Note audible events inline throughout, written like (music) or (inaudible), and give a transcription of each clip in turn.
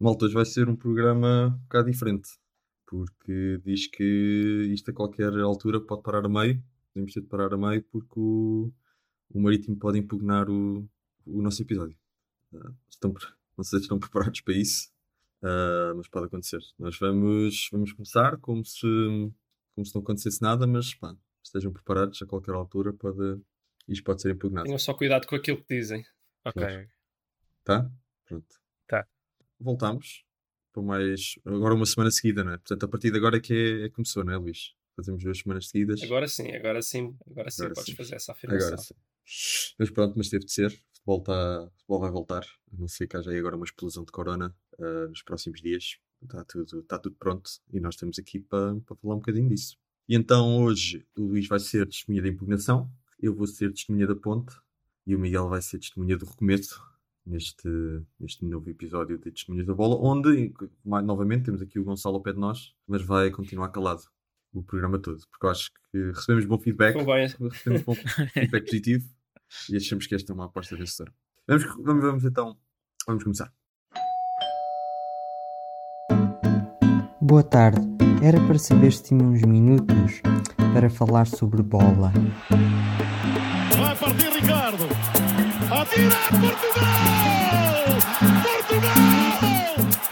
Malta, hoje vai ser um programa um bocado diferente, porque diz que isto a qualquer altura pode parar a meio, podemos ter de parar a meio porque o, o Marítimo pode impugnar o, o nosso episódio. Uh, estão, não sei se estão preparados para isso, uh, mas pode acontecer. Nós vamos, vamos começar como se, como se não acontecesse nada, mas pá, estejam preparados a qualquer altura, pode, isto pode ser impugnado. Tenham só cuidado com aquilo que dizem. Ok. Tá? Pronto. Tá. Voltamos para mais. Agora uma semana seguida, não é? Portanto, a partir de agora é que é, é começou, não é, Luís? Fazemos duas semanas seguidas. Agora sim, agora sim, agora sim Agora podes sim. fazer essa afirmação. Agora sim. Mas pronto, mas teve de ser. O futebol, tá, o futebol vai voltar. A não sei que haja aí agora uma explosão de corona ah, nos próximos dias. Está tudo, tá tudo pronto e nós estamos aqui para para falar um bocadinho disso. E então hoje o Luís vai ser testemunha da impugnação, eu vou ser testemunha da ponte e o Miguel vai ser testemunha do recomeço neste, neste novo episódio de Testemunhas da Bola, onde, mais, novamente, temos aqui o Gonçalo ao pé de nós, mas vai continuar calado o programa todo, porque eu acho que recebemos bom feedback Convém. recebemos bom feedback positivo e achamos que esta é uma aposta vencedora. Vamos, vamos, vamos então, vamos começar. Boa tarde. Era para saber se tinha uns minutos para falar sobre bola. Vai partir Ricardo. Portugal! Portugal!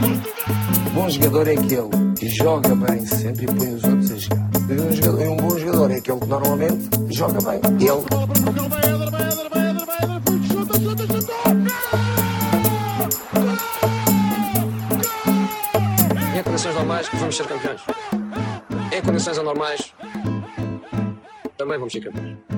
Portugal! bom jogador é aquele que joga bem sempre e põe os outros a jogar. E um, jogador- e um bom jogador é aquele que normalmente joga bem. Ele! Em condições normais, vamos ser campeões. Em condições anormais, também vamos ser campeões.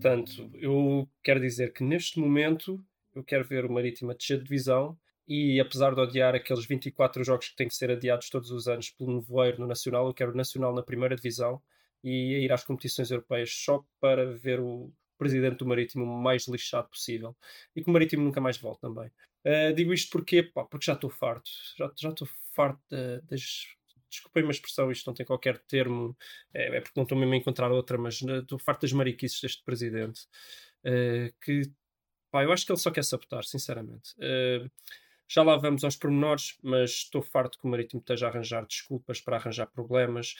Portanto, eu quero dizer que neste momento eu quero ver o Marítimo a descer de divisão e apesar de odiar aqueles 24 jogos que têm que ser adiados todos os anos pelo nevoeiro no Nacional, eu quero o Nacional na primeira divisão e ir às competições europeias só para ver o presidente do Marítimo mais lixado possível e que o Marítimo nunca mais volte também. Uh, digo isto porque, pá, porque já estou farto, já estou farto da- das. Desculpem uma expressão, isto não tem qualquer termo, é, é porque não estou mesmo a encontrar outra, mas né, estou farto das mariquices deste presidente. uh, que, pá, eu acho que ele só quer sabotar, sinceramente. Uh, já lá vamos aos pormenores, mas estou farto que o Marítimo esteja a arranjar desculpas para arranjar problemas.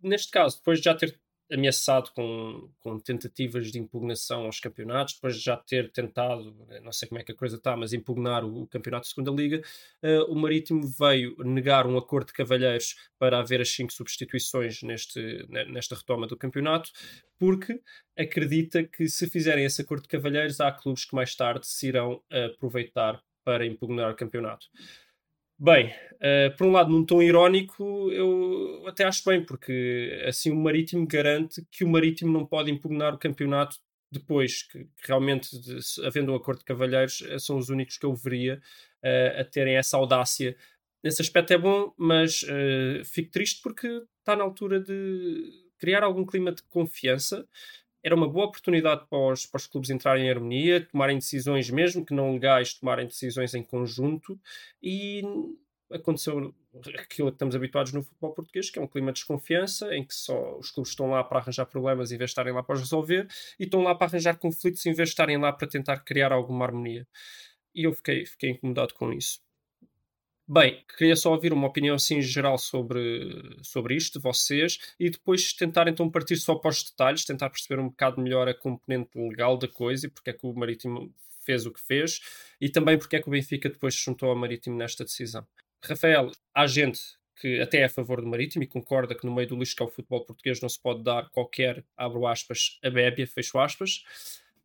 Neste caso, depois de já ter ameaçado com, com tentativas de impugnação aos campeonatos, depois de já ter tentado, não sei como é que a coisa está, mas impugnar o, o campeonato de segunda liga, eh, o Marítimo veio negar um acordo de cavalheiros para haver as cinco substituições neste, ne- nesta retoma do campeonato, porque acredita que se fizerem esse acordo de cavalheiros, há clubes que mais tarde se irão aproveitar para impugnar o campeonato. Bem, eh, por um lado, num tom irónico, eu até acho bem, porque assim o Marítimo garante que o Marítimo não pode impugnar o campeonato depois, que, que realmente, de- havendo um acordo de cavalheiros, eh, são os únicos que eu veria eh, a terem essa audácia. Nesse aspecto é bom, mas eh, fico triste porque está na altura de criar algum clima de confiança. Era uma boa oportunidade para os, para os clubes entrarem em harmonia, tomarem decisões, mesmo que não legais, tomarem decisões em conjunto e aconteceu aquilo que estamos habituados no futebol português, que é um clima de desconfiança, em que só os clubes estão lá para arranjar problemas em vez de estarem lá para os resolver, e estão lá para arranjar conflitos em vez de estarem lá para tentar criar alguma harmonia. E eu fiquei, fiquei incomodado com isso. Bem, queria só ouvir uma opinião assim geral sobre, sobre isto, de vocês, e depois tentar então partir só para os detalhes, tentar perceber um bocado melhor a componente legal da coisa e porque é que o Marítimo fez o que fez, e também porque é que o Benfica depois se juntou ao Marítimo nesta decisão. Rafael, há gente que até é a favor do Marítimo e concorda que no meio do lixo que é o futebol português não se pode dar qualquer, abro aspas, abébia, fecho aspas,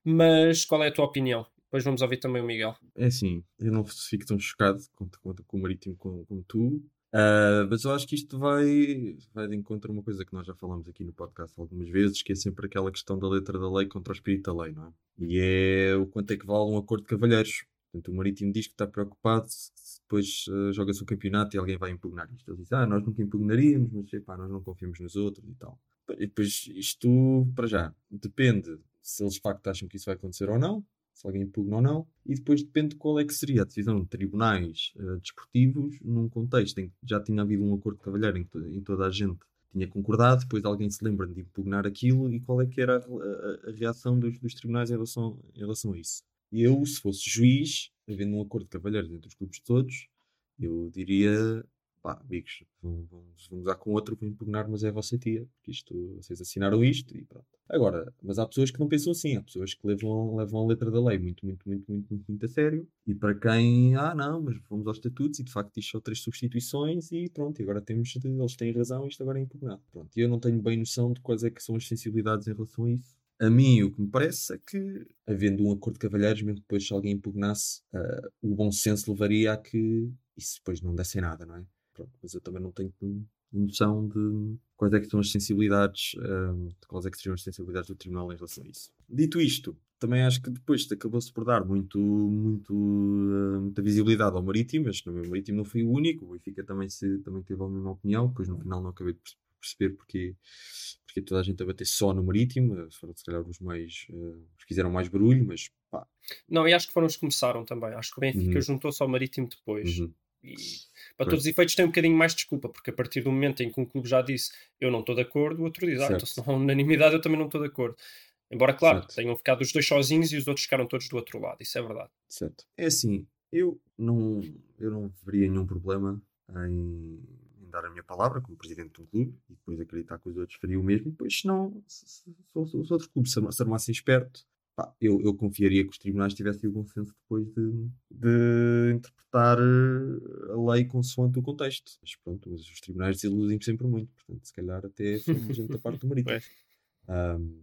mas qual é a tua opinião? Depois vamos ouvir também o Miguel. É assim, eu não fico tão chocado com, com, com o Marítimo como, tu, ah, mas eu acho que isto vai, vai de encontro a uma coisa que nós já falamos aqui no podcast algumas vezes, que é sempre aquela questão da letra da lei contra o espírito da lei, não é? E é o quanto é que vale um acordo de cavalheiros. Portanto, o Marítimo diz que está preocupado se depois ah, joga-se o campeonato e alguém vai impugnar isto. Ele diz, ah, nós nunca impugnaríamos, mas epá, nós não confiamos nos outros e tal. E depois, isto, para já, depende se eles de facto acham que isso vai acontecer ou não, se alguém impugna ou não, e depois depende de qual é que seria a decisão de tribunais eh, desportivos num contexto em que já tinha havido um acordo de cavalheiro em que em toda a gente tinha concordado, depois alguém se lembra de impugnar aquilo e qual é que era a, a- a reação dos, dos tribunais em relação, em relação a isso. eu, se fosse juiz, havendo um acordo de cavalheiros entre os clubes todos, eu diria, pá, amigos, vamos, vamos lá com outro para impugnar, mas é a vossa tia, porque isto, vocês assinaram isto e pronto. Agora, mas há pessoas que não pensam assim, há pessoas que levam, levam a letra da lei muito, muito, muito, muito, muito, muito a sério, e para quem, ah não, mas vamos aos estatutos e de facto isto são três substituições e pronto, e agora temos, de- eles têm razão isto agora é impugnado. Pronto, e eu não tenho bem noção de quais é que são as sensibilidades em relação a isso. A mim, o que me parece é que, havendo um acordo de cavalheiros, mesmo depois se alguém impugnasse, ah, o bom senso levaria a que isso depois não desse nada, não é? Pronto, mas eu também não tenho noção de quais é que são as sensibilidades, ah, de quais é que seriam as sensibilidades do Tribunal em relação a isso. Dito isto, também acho que depois acabou-se por dar muito, muito, ah, muita visibilidade ao Marítimo, mas também o Marítimo não foi o único, o Benfica também, se, também teve a mesma opinião, depois no final não acabei de perce- perceber porque, porque toda a gente a bater só no Marítimo, ah, foram se calhar os mais, ah, os que fizeram mais barulho, mas pá, Não, e acho que foram os que começaram também. Acho que o Benfica Uhum. juntou-se ao Marítimo depois. uhum, E para Pois. todos os efeitos tem um bocadinho mais de desculpa, porque a partir do momento em que um clube já disse eu não estou de acordo, o outro diz, ah, então se não há unanimidade eu também não estou de acordo. Embora, claro, Certo. tenham ficado os dois sozinhos e os outros ficaram todos do outro lado, isso é verdade. Certo. É assim, eu não, eu não veria nenhum problema em, em dar a minha palavra como presidente de um clube e depois acreditar que os outros fariam o mesmo. Pois, se não, se, se, se os os outros clubes se arma- se armassem esperto, pá, eu, eu confiaria que os tribunais tivessem o bom senso depois de, de interpretar eh, a lei consoante o contexto. Mas pronto, mas os tribunais desiludem sempre muito, portanto, se calhar até (laughs) foi gente da parte do marido. Ahm,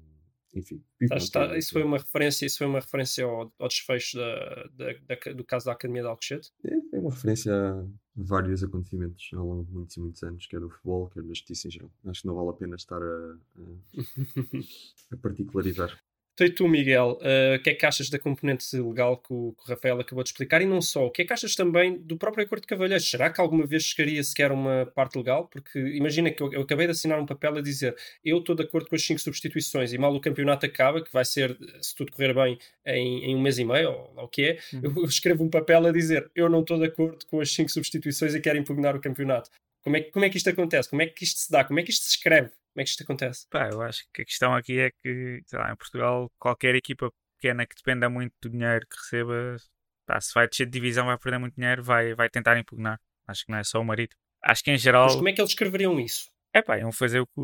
enfim, e Tá- pronto, está- é- isso foi uma referência, isso foi uma referência ao, ao desfecho da, da- da- do caso da Academia de Alcochete. É, é uma referência a vários acontecimentos ao longo de muitos e muitos anos, quer do futebol, quer da justiça em geral. Acho que não vale a pena estar a, a- (laughs) a particularizar. Então, e tu, Miguel, eh, o que é que achas da componente legal que o, que o Rafael acabou de explicar? E não só, o que é que achas também do próprio Acordo de Cavalheiros? Será que alguma vez chegaria sequer uma parte legal? Porque imagina que eu, eu acabei de assinar um papel a dizer eu estou de acordo com as cinco substituições e mal o campeonato acaba, que vai ser, se tudo correr bem, em, em um mês e meio, ou lá o que é, eu, eu (laughs) escrevo um papel a dizer eu não estou de acordo com as cinco substituições e quero impugnar o campeonato. Como é, que- como é que isto acontece? Como é que isto se dá? Como é que isto se escreve? Como é que isto acontece? Pá, eu acho que a questão aqui é que, sei lá, em Portugal, qualquer equipa pequena que dependa muito do dinheiro que receba, pá, se vai descer de divisão, vai perder muito dinheiro, vai, vai tentar impugnar. Acho que não é só o marido. Acho que em geral, Mas como é que eles escreveriam isso? é pá, iam fazer o que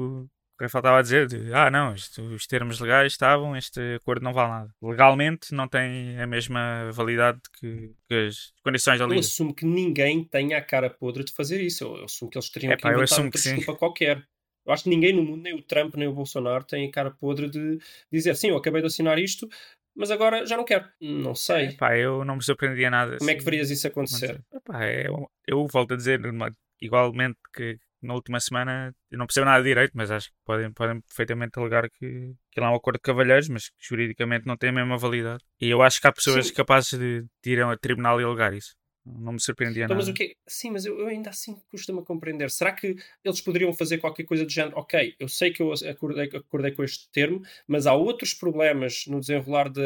estava a dizer: de, ah, não, isto- os termos legais estavam, este acordo não vale nada. Legalmente não tem a mesma validade que, que as condições da Eu liga. assumo que ninguém tenha a cara podre de fazer isso. Eu, eu assumo que eles teriam Epá, que eu inventar outra sim. desculpa qualquer. Eu acho que ninguém no mundo, nem o Trump, nem o Bolsonaro, tem a cara podre de dizer sim, eu acabei de assinar isto, mas agora já não quero. Não sei. Pá, eu não me surpreendia nada. Como é que verias isso acontecer? É- eu volto a dizer igualmente que na última semana eu não percebo nada de direito, mas acho que podem, podem perfeitamente alegar que, que lá é um acordo de cavalheiros, mas que juridicamente não tem a mesma validade. E eu acho que há pessoas Sim. capazes de, de ir a tribunal e alegar isso. Não me surpreendia Então, nada. mas o que Sim, mas eu, eu ainda assim custa-me a compreender. Será que eles poderiam fazer qualquer coisa do género? Ok, eu sei que eu acordei, acordei com este termo, mas há outros problemas no desenrolar da,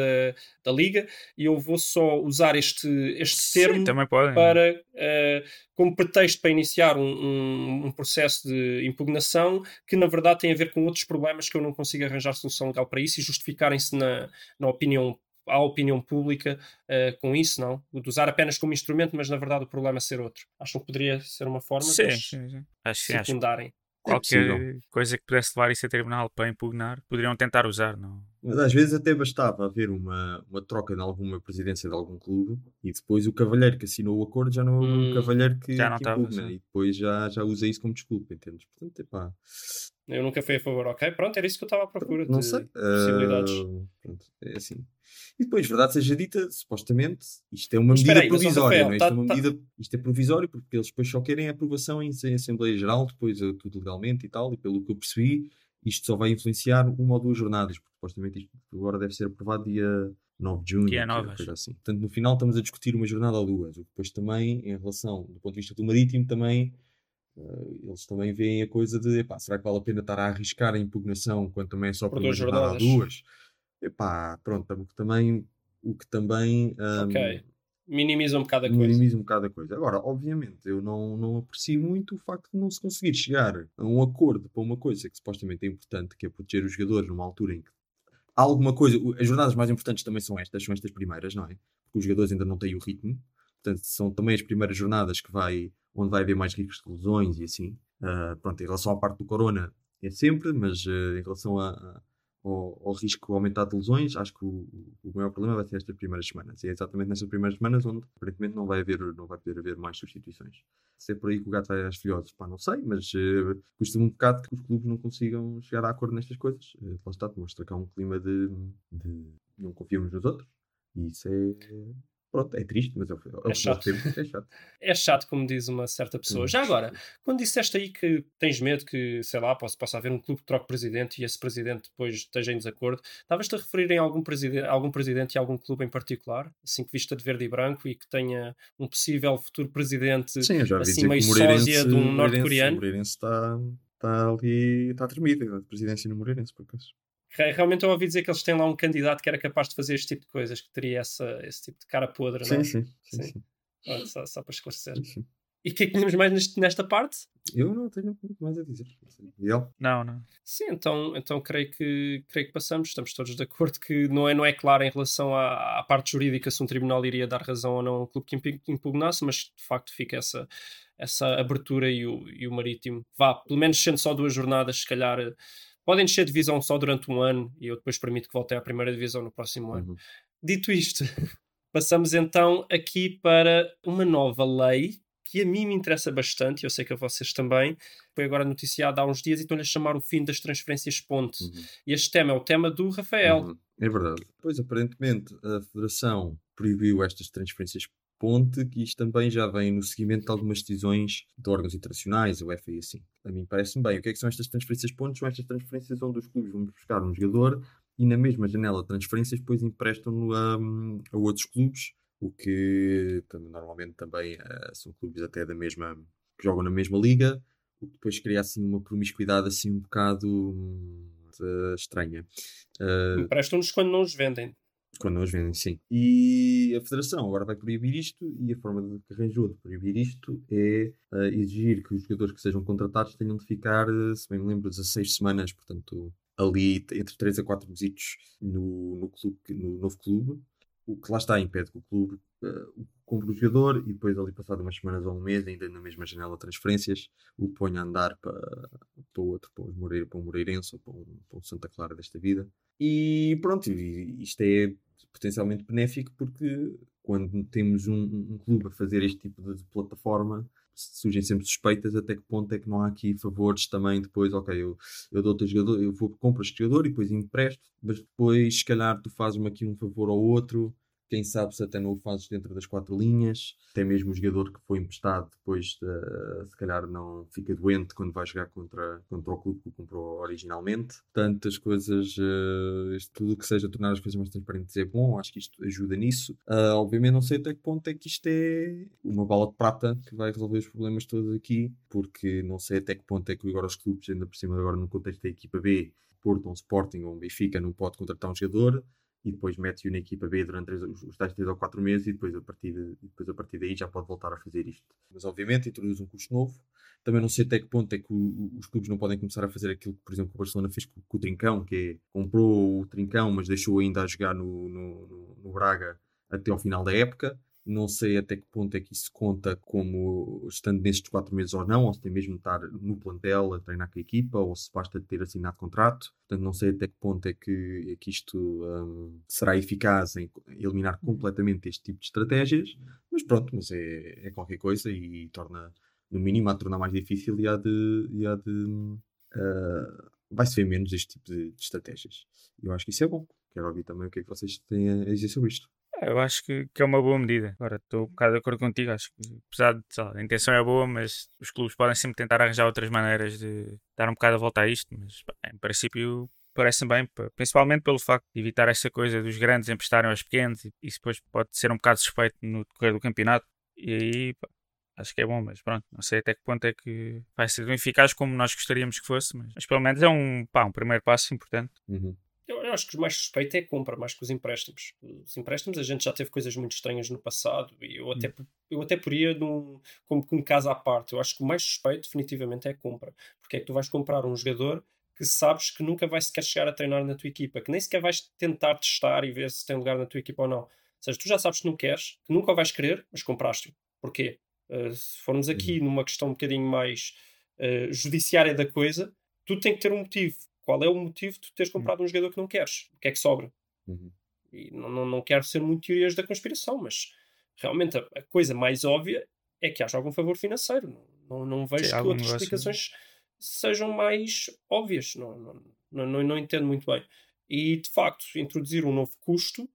da liga e eu vou só usar este, este Sim, termo para, eh, como pretexto para iniciar um, um- um processo de impugnação que na verdade tem a ver com outros problemas que eu não consigo arranjar solução legal para isso e justificarem-se na, na opinião à opinião pública eh, com isso, não? O de usar apenas como instrumento, mas na verdade o problema é ser outro. Acham que poderia ser uma forma Sim, de sim, sim. Acho secundarem? É qualquer possível. coisa que pudesse levar isso a tribunal para impugnar, poderiam tentar usar, não? Mas às vezes até bastava haver uma, uma troca de alguma presidência de algum clube e depois o cavalheiro que assinou o acordo já não é o Hum, cavalheiro que, já não que estava, impugna sim. e depois já, já usa isso como desculpa, entendes? Portanto, epá, Eu nunca fui a favor, ok? Pronto, era isso que eu estava à procura não de sei. possibilidades. ah, pronto, é assim. E depois, verdade seja dita, supostamente, isto é uma Mas medida aí, provisória, Rafael, não é? tá- isto, é uma tá- medida, isto é provisório porque eles depois só querem a aprovação em, em Assembleia Geral, depois eh, tudo legalmente e tal, e pelo que eu percebi, isto só vai influenciar uma ou duas jornadas, porque supostamente isto agora deve ser aprovado dia 9 de junho, Dia que é 9, coisa assim. Portanto, no final estamos a discutir uma jornada ou duas, o que depois também, em relação, do ponto de vista do marítimo, também eh, eles também veem a coisa de, epá, será que vale a pena estar a arriscar a impugnação quando também é só Por por uma duas jornada ou jornadas. duas? Epá, pronto, o que também, o que também ahm, Ok. Minimiza um bocado a coisa. minimiza um bocado a coisa. Agora, obviamente, eu não, não aprecio muito o facto de não se conseguir chegar a um acordo para uma coisa que supostamente é importante, que é proteger os jogadores numa altura em que há alguma coisa. As jornadas mais importantes também são estas, são estas primeiras, não é? Porque os jogadores ainda não têm o ritmo. Portanto, são também as primeiras jornadas que vai, onde vai haver mais riscos de lesões e assim. Ah, pronto, em relação à parte do Corona, é sempre, mas ah, em relação a- a- ao, ao risco aumentado de lesões, acho que o, o maior problema vai ser estas primeiras semanas. E é exatamente nestas primeiras semanas onde aparentemente não vai, haver, não vai poder haver mais substituições. Se é por aí que o gato vai às filhotes, pá, não sei, mas eh, custa-me um bocado que os clubes não consigam chegar a acordo nestas coisas. Uh, lá está, demonstra que há um clima de, de não confiamos nos outros. E isso é. Pronto, é triste, mas é, o- é, chato. temos, é chato. (laughs) É chato, como diz uma certa pessoa. Hum. Já agora, quando disseste aí que tens medo que, sei lá, possa, possa haver um clube que troque presidente e esse presidente depois esteja em desacordo, estavas-te a referir em algum, preside algum presidente e algum clube em particular, assim que vista de verde e branco e que tenha um possível futuro presidente Sim, eu assim meio sósia de um norte-coreano. O Moreirense está, está ali, está tremido, a presidência no Moreirense, por acaso. Re- Realmente eu ouvi dizer que eles têm lá um candidato que era capaz de fazer este tipo de coisas, que teria essa, esse tipo de cara podre, não Sim, é? sim, sim, Sim. Olha, Só, só para esclarecer. sim, sim. E o que é que tínhamos mais neste- nesta parte? Eu não tenho muito mais a dizer. Miguel? Não, não. Sim, então, então creio, que, creio que passamos. Estamos todos de acordo que não é, não é claro em relação à, à parte jurídica se um tribunal iria dar razão ou não ao clube que impugnasse, mas de facto fica essa, essa abertura e o, e o Marítimo. Vá, pelo menos sendo só duas jornadas, se calhar podem descer de divisão só durante um ano e eu depois permito que voltem à primeira divisão no próximo ano. Uhum. Dito isto, (laughs) passamos então aqui para uma nova lei que a mim me interessa bastante, eu sei que a vocês também. Foi agora noticiada há uns dias e estão-lhe a chamar o fim das transferências ponte. Uhum. Este tema é o tema do Rafael. Uhum. É verdade. Pois, aparentemente, a Federação proibiu estas transferências ponte, que isto também já vem no seguimento de algumas decisões de órgãos internacionais, a UEFA e assim. A mim parece-me bem. O que é que são estas transferências ponte? São estas transferências onde os clubes vão buscar um jogador e na mesma janela de transferências depois emprestam-no a, a outros clubes, o que normalmente também eh, são clubes até da mesma, que jogam na mesma liga, o que depois cria assim uma promiscuidade assim um bocado eh, estranha. Eh, Emprestam-nos quando não os vendem. Quando os vendem, sim. E a Federação agora vai proibir isto e a forma de que arranjou de proibir isto é eh, exigir que os jogadores que sejam contratados tenham de ficar, eh, se bem me lembro, 16 semanas, portanto, ali entre 3 a 4 visitos no, no, clube, no novo clube. O que lá está impede que o clube eh, compre o jogador e depois ali passado umas semanas ou um mês, ainda na mesma janela de transferências, o ponha a andar para, para outro, para, Moreira, para um Moreirense ou para um, para Santa Clara desta vida. E pronto, isto é potencialmente benéfico porque quando temos um, um clube a fazer este tipo de plataforma surgem sempre suspeitas até que ponto é que não há aqui favores também depois, ok, eu, eu dou-te o jogador, eu vou compro este jogador e depois empresto, mas depois se calhar tu fazes-me aqui um favor ao outro quem sabe se até não o fazes dentro das quatro linhas, até mesmo o jogador que foi emprestado depois de, se calhar não fica doente quando vai jogar contra, contra o clube que o comprou originalmente. Tantas coisas, eh, isto tudo que seja tornar as coisas mais transparentes é bom, acho que isto ajuda nisso. Ah, obviamente não sei até que ponto é que isto é uma bala de prata que vai resolver os problemas todos aqui, porque não sei até que ponto é que agora os clubes, ainda por cima agora no contexto da equipa B, Porto, um Sporting ou um Benfica não pode contratar um jogador e depois mete-o na equipa B durante os, tais 3 ou 4 meses e depois, a partir de, depois a partir daí já pode voltar a fazer isto. Mas obviamente introduz um custo novo. Também não sei até que ponto é que o- os clubes não podem começar a fazer aquilo que, por exemplo, o Barcelona fez com, com o Trincão, que é comprou o Trincão, mas deixou ainda a jogar no, no- no Braga até ao final da época. Não sei até que ponto é que isso conta como estando nestes quatro meses ou não, ou se tem mesmo de estar no plantel a treinar com a equipa, ou se basta ter assinado contrato. Portanto, não sei até que ponto é que, é que isto hum, será eficaz em eliminar completamente este tipo de estratégias. Mas pronto, mas é, é qualquer coisa e torna, no mínimo, a tornar mais difícil e há de. E há de ah, vai-se ver menos este tipo de, de estratégias. E eu acho que isso é bom. Quero ouvir também o que é que vocês têm a dizer sobre isto. É, Eu acho que, que é uma boa medida. Agora, estou um bocado de acordo contigo. Acho que, apesar de lá, a intenção é boa, mas os clubes podem sempre tentar arranjar outras maneiras de dar um bocado a volta a isto. Mas, pá, em princípio, parece bem, principalmente pelo facto de evitar essa coisa dos grandes emprestarem aos pequenos. E isso depois pode ser um bocado suspeito no decorrer do campeonato. E aí, pá, acho que é bom, mas pronto, não sei até que ponto é que vai ser tão eficaz como nós gostaríamos que fosse. Mas, mas pelo menos é um, pá, um primeiro passo importante. Uhum. Eu, acho que o mais suspeito é a compra, mais que os empréstimos. Os empréstimos, a gente já teve coisas muito estranhas no passado e eu até, eu até poria num, como que um caso à parte. Eu acho que o mais suspeito, definitivamente, é a compra. Porque é que tu vais comprar um jogador que sabes que nunca vais sequer chegar a treinar na tua equipa, que nem sequer vais tentar testar e ver se tem lugar na tua equipa ou não. Ou seja, tu já sabes que não queres, que nunca o vais querer, mas compraste-o. Porquê? Uh, se formos aqui numa questão um bocadinho mais uh, judiciária da coisa, tu tem que ter um motivo. Qual é o motivo de teres comprado um jogador que não queres? O que é que sobra? Uhum. E não, não, não quero ser muito teorias da conspiração, mas realmente a, a coisa mais óbvia é que haja algum favor financeiro. Não, não, não vejo que outras negócio, explicações sejam mais óbvias. Não, não, não, não entendo muito bem. E de facto, introduzir um novo custo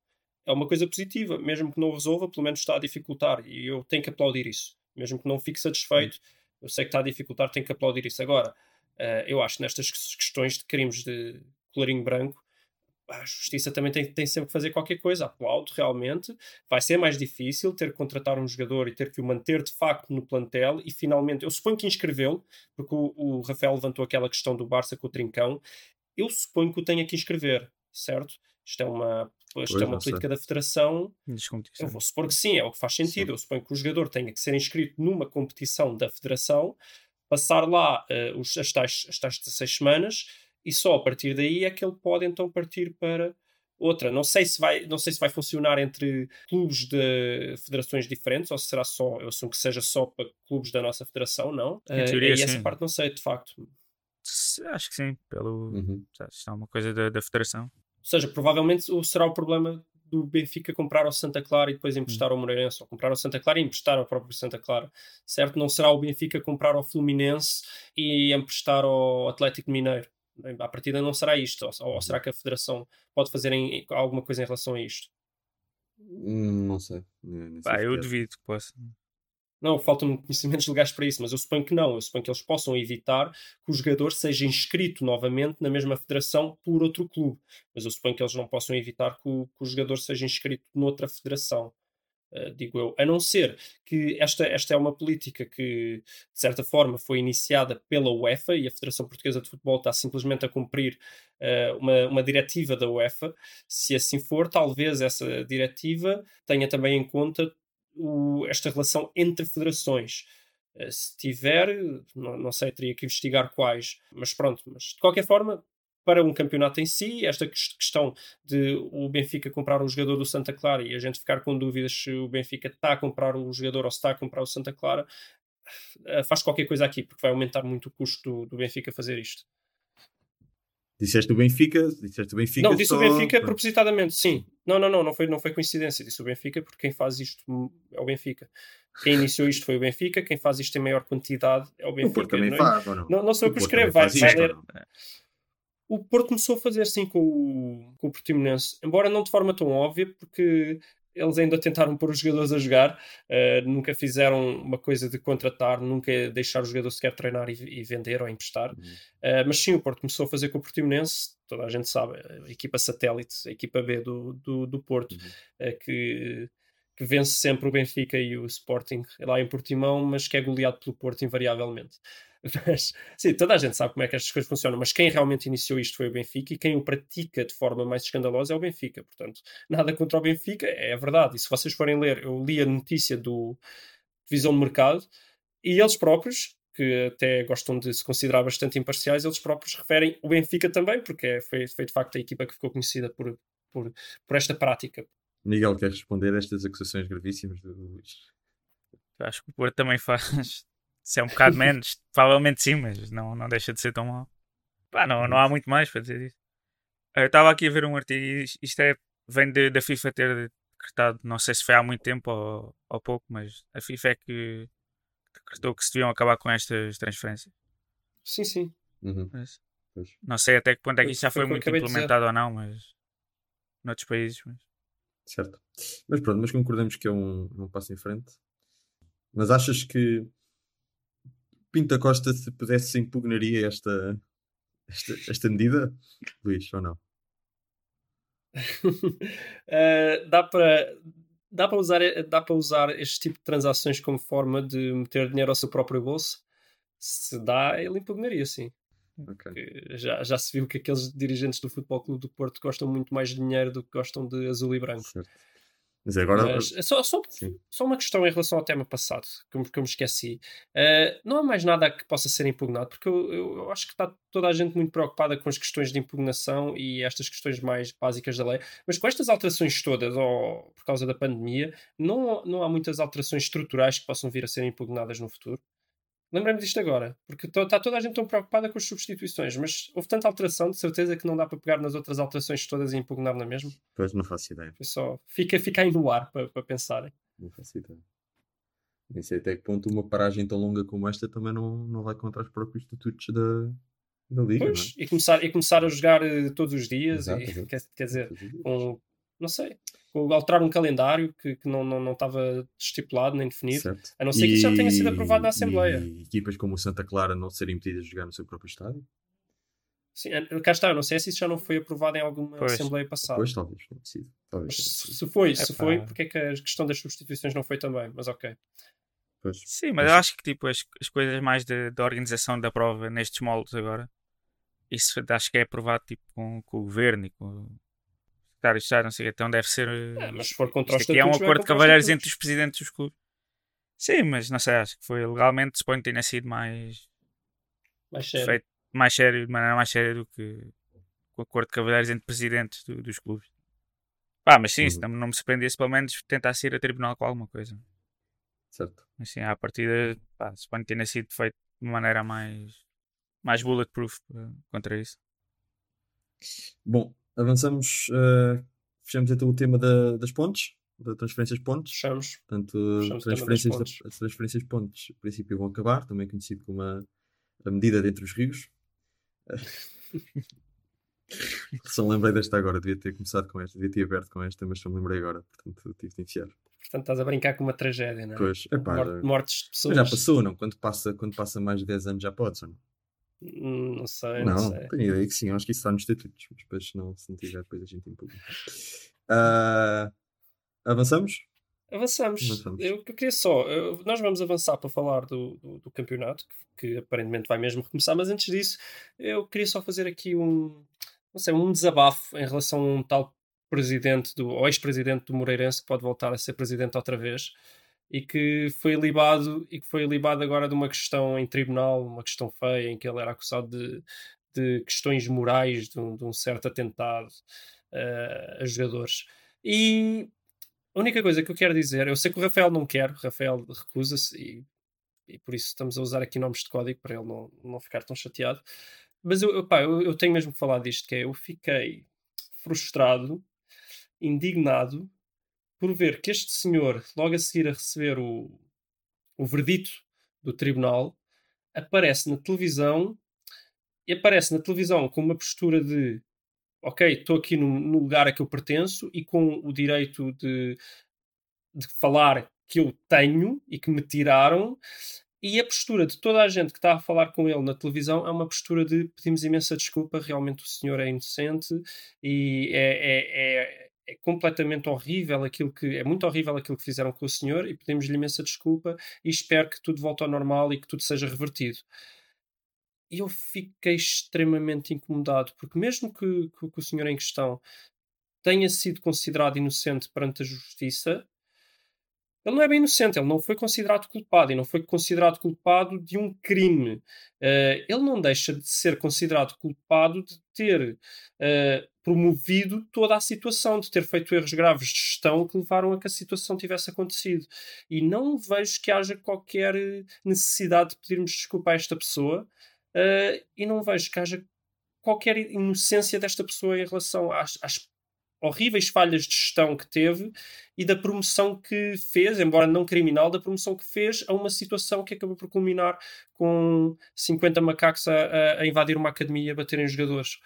é uma coisa positiva, mesmo que não resolva, pelo menos está a dificultar. E eu tenho que aplaudir isso. Mesmo que não fique satisfeito, eu sei que está a dificultar, tenho que aplaudir isso. Agora, eh, eu acho que nestas ques- questões de crimes de colorinho branco, a justiça também tem, tem sempre que fazer qualquer coisa. Aplaudo realmente. Vai ser mais difícil ter que contratar um jogador e ter que o manter de facto no plantel. E finalmente, eu suponho que inscrevê-lo, porque o, o Rafael levantou aquela questão do Barça com o Trincão. Eu suponho que o tenha que inscrever, certo? Isto é uma, isto Pois, é uma sei. política da federação eu vou supor que sim, é o que faz sentido. Eu suponho que o jogador tenha que ser inscrito numa competição da federação, passar lá eh, os, as, tais, as tais 16 semanas e só a partir daí é que ele pode então partir para outra. Não sei se vai, não sei se vai funcionar entre clubes de federações diferentes ou se será só, eu assumo que seja só para clubes da nossa federação, não? Em Eh, teoria, e essa parte não sei, de facto. Acho que sim, pelo. Uhum. Isto é uma coisa da, da federação. Ou seja, provavelmente o- será o problema do Benfica comprar ao Santa Clara e depois emprestar ao Moreirense, ou comprar ao Santa Clara e emprestar ao próprio Santa Clara, certo? Não será o Benfica comprar ao Fluminense e emprestar ao Atlético Mineiro. À partida não será isto, ou, ou será que a Federação pode fazer em- alguma coisa em relação a isto? Hum, Não sei. Nem sei Pá, eu sequer. duvido que possa. Não, faltam conhecimentos legais para isso, mas eu suponho que não. Eu suponho que eles possam evitar que o jogador seja inscrito novamente na mesma federação por outro clube. Mas eu suponho que eles não possam evitar que o, que o jogador seja inscrito noutra federação. Uh, digo eu. A não ser que esta, esta é uma política que, de certa forma, foi iniciada pela UEFA e a Federação Portuguesa de Futebol está simplesmente a cumprir uh, uma, uma diretiva da UEFA. Se assim for, talvez essa diretiva tenha também em conta o- esta relação entre federações. Eh, Se tiver, não, não sei, teria que investigar quais, mas pronto. Mas de qualquer forma, para um campeonato em si, esta ques- questão de o Benfica comprar um jogador do Santa Clara e a gente ficar com dúvidas se o Benfica está a comprar o jogador ou se está a comprar o Santa Clara, eh, faz qualquer coisa aqui, porque vai aumentar muito o custo do, do Benfica fazer isto. Disseste o Benfica, disseste o Benfica. não, disse só... o Benfica propositadamente, sim. Não, não, não, não foi, não foi coincidência. Disse o Benfica porque quem faz isto é o Benfica. Quem iniciou isto foi o Benfica, quem faz isto em maior quantidade é o O Benfica. Porto também não, é? faz, ou não? não, não sou eu O que escrevo, vai, vai ler. não? O Porto começou a fazer assim com o, com o Portimonense, embora não de forma tão óbvia, porque eles ainda tentaram pôr os jogadores a jogar, eh, nunca fizeram uma coisa de contratar, nunca deixar o jogador sequer treinar e, e vender ou emprestar. Uhum. Uh, mas sim, o Porto começou a fazer com o Portimonense, toda a gente sabe, a equipa satélite, a equipa B do, do, do Porto, Uhum. uh, que, que vence sempre o Benfica e o Sporting lá em Portimão, mas que é goleado pelo Porto invariavelmente. Mas, sim, toda a gente sabe como é que estas coisas funcionam, mas quem realmente iniciou isto foi o Benfica e quem o pratica de forma mais escandalosa é o Benfica. Portanto, nada contra o Benfica, é verdade. E se vocês forem ler, eu li a notícia do Visão de Mercado e eles próprios, que até gostam de se considerar bastante imparciais, eles próprios referem o Benfica também, porque é- foi, foi de facto a equipa que ficou conhecida por, por, por esta prática. Miguel, quer responder a estas acusações gravíssimas do Luís? Acho que o Porto também faz. Se é um bocado menos, (laughs) provavelmente sim, mas não, não deixa de ser tão mal. Pá, não, não há muito mais para dizer isso. Eu estava aqui a ver um artigo e isto- é, vem de- da FIFA ter decretado, não sei se foi há muito tempo ou, ou pouco, mas a FIFA é que decretou que se deviam acabar com estas transferências. Sim, sim. Uhum, não sei até que ponto é que isto já foi foi muito implementado ou não, mas noutros países. Mas... Certo. Mas pronto, mas concordamos que é um, um passo em frente. Mas achas que Pinta Costa, se pudesse, impugnaria esta, esta, esta medida, Luís, ou não? Uh, (laughs) dá para dá para usar dá para usar este tipo de transações como forma de meter dinheiro ao seu próprio bolso se dá ele impugnaria sim Ok. Que já, já se viu que aqueles dirigentes do Futebol Clube do Porto gostam muito mais de dinheiro do que gostam de azul e branco Certo. Mas agora. Mas é só, só, só uma questão em relação ao tema passado, que, eu- que eu me esqueci. Uh, não há mais nada que possa ser impugnado, porque eu, eu- eu acho que está toda a gente muito preocupada com as questões de impugnação e estas questões mais básicas da lei. Mas com estas alterações todas, ou por causa da pandemia, não, não há muitas alterações estruturais que possam vir a ser impugnadas no futuro. Lembrei-me disto agora, porque está toda a gente tão preocupada com as substituições, mas houve tanta alteração, de certeza que não dá para pegar nas outras alterações todas e impugnar na mesma. Pois não faço ideia. Foi só. Fica, fica aí no ar para, para pensarem. Não faço ideia. Nem sei até que ponto uma paragem tão longa como esta também não, não vai contra os próprios estatutos da, da Liga. Pois, e, começar, e começar a jogar eh, todos os dias, Exato, e, exato. (laughs) quer, quer dizer, é? com, não sei, alterar um calendário que, que não, não, não estava estipulado nem definido, Certo. a não ser que isso já tenha sido aprovado na E- Assembleia. E equipas como o Santa Clara não serem impedidas de jogar no seu próprio estádio? Sim, eh, cá está, eu não sei se isso já não foi aprovado em alguma Pois. Assembleia passada. Pois, talvez. Não decide. Talvez. Mas se, se foi, se foi, porque é que a questão das substituições não foi também? Mas ok. Pois. Sim, mas eu acho que tipo, as, as coisas mais de- da organização da prova nestes moldes agora, isso acho que é aprovado tipo, com, com o governo e com de Estado, não sei então deve ser. É, mas se for contra os aqui é um acordo de cavalheiros entre os presidentes dos clubes. Sim, mas não sei, acho que foi legalmente, suponho que tenha sido mais Mais sério. feito mais sério, de maneira mais séria do que o acordo de cavalheiros entre presidentes do- dos clubes. Pá, mas sim, Uhum. isso não, não me surpreendia se pelo menos tentasse ir a tribunal com alguma coisa. Certo. Mas sim, à partida, pá, suponho que tenha sido feito de maneira mais, mais bulletproof eh, contra isso. Bom, avançamos. eh, fechamos então o tema da- das pontes, da transferências pontes. Fechamos. Portanto, Fechamos transferências, pontes. da- as transferências pontes, a princípio, vão acabar, também conhecido como a, a medida dentre os rios. (laughs) só me lembrei desta agora, devia ter começado com esta, devia ter aberto com esta, mas só me lembrei agora, portanto tive de enfiar. Portanto, estás a brincar com uma tragédia, não é? Pois, epá, mortes de mas pessoas. já passou, não? Quando passa, quando passa mais de 10 anos já pode, ou não? Hum, Não sei, não, Não, sei. tenho ideia que sim, acho que isso está nos estatutos, mas depois se não, se não tiver, depois a gente impugna. Ah, avançamos? Avançamos. Avançamos. Eu, eu queria só. eu- nós vamos avançar para falar do, do, do campeonato, que, que aparentemente vai mesmo recomeçar, mas antes disso, eu queria só fazer aqui um. Não sei, um desabafo em relação a um tal presidente, do, ou ex-presidente do Moreirense, que pode voltar a ser presidente outra vez, e que foi libado, e que foi libado agora de uma questão em tribunal, uma questão feia, em que ele era acusado de, de questões morais, de um, de um certo atentado eh, a jogadores. E a única coisa que eu quero dizer, eu sei que o Rafael não quer, o Rafael recusa-se e, e por isso estamos a usar aqui nomes de código para ele não, não ficar tão chateado. Mas eu, eu, eu, eu tenho mesmo que falar disto, que é, eu fiquei frustrado, indignado, por ver que este senhor, logo a seguir a receber o, o verdito do tribunal, aparece na televisão e aparece na televisão com uma postura de ok, estou aqui no, no lugar a que eu pertenço e com o direito de, de falar que eu tenho e que me tiraram. E a postura de toda a gente que está a falar com ele na televisão é uma postura de pedimos imensa desculpa, realmente o senhor é inocente e é, é, é, é completamente horrível aquilo que é muito horrível aquilo que fizeram com o senhor e pedimos-lhe imensa desculpa e espero que tudo volte ao normal e que tudo seja revertido. E eu fiquei extremamente incomodado, porque mesmo que, que, que o senhor em questão tenha sido considerado inocente perante a justiça, ele não é bem inocente, ele não foi considerado culpado e não foi considerado culpado de um crime. Uh, ele não deixa de ser considerado culpado de ter uh, promovido toda a situação, de ter feito erros graves de gestão que levaram a que a situação tivesse acontecido. E não vejo que haja qualquer necessidade de pedirmos desculpa a esta pessoa. Uh, e não vejo que haja qualquer inocência desta pessoa em relação às, às, horríveis falhas de gestão que teve e da promoção que fez, embora não criminal, da promoção que fez a uma situação que acabou por culminar com 50 macacos a, a invadir uma academia e a baterem jogadores.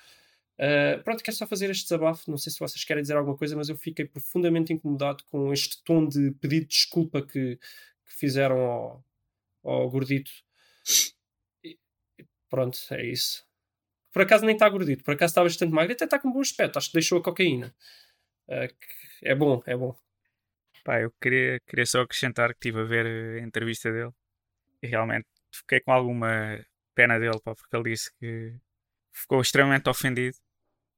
Uh, pronto, quero só fazer este desabafo. Não sei se vocês querem dizer alguma coisa, mas eu fiquei profundamente incomodado com este tom de pedido de desculpa que, que fizeram ao, ao gordito. Pronto, é isso. Por acaso nem está gordito, por acaso está bastante magro e até está com bom aspecto. Acho que deixou a cocaína. Uh, é bom, é bom. Pá, eu queria, queria só acrescentar que estive a ver a entrevista dele e realmente fiquei com alguma pena dele, pá, porque ele disse que ficou extremamente ofendido,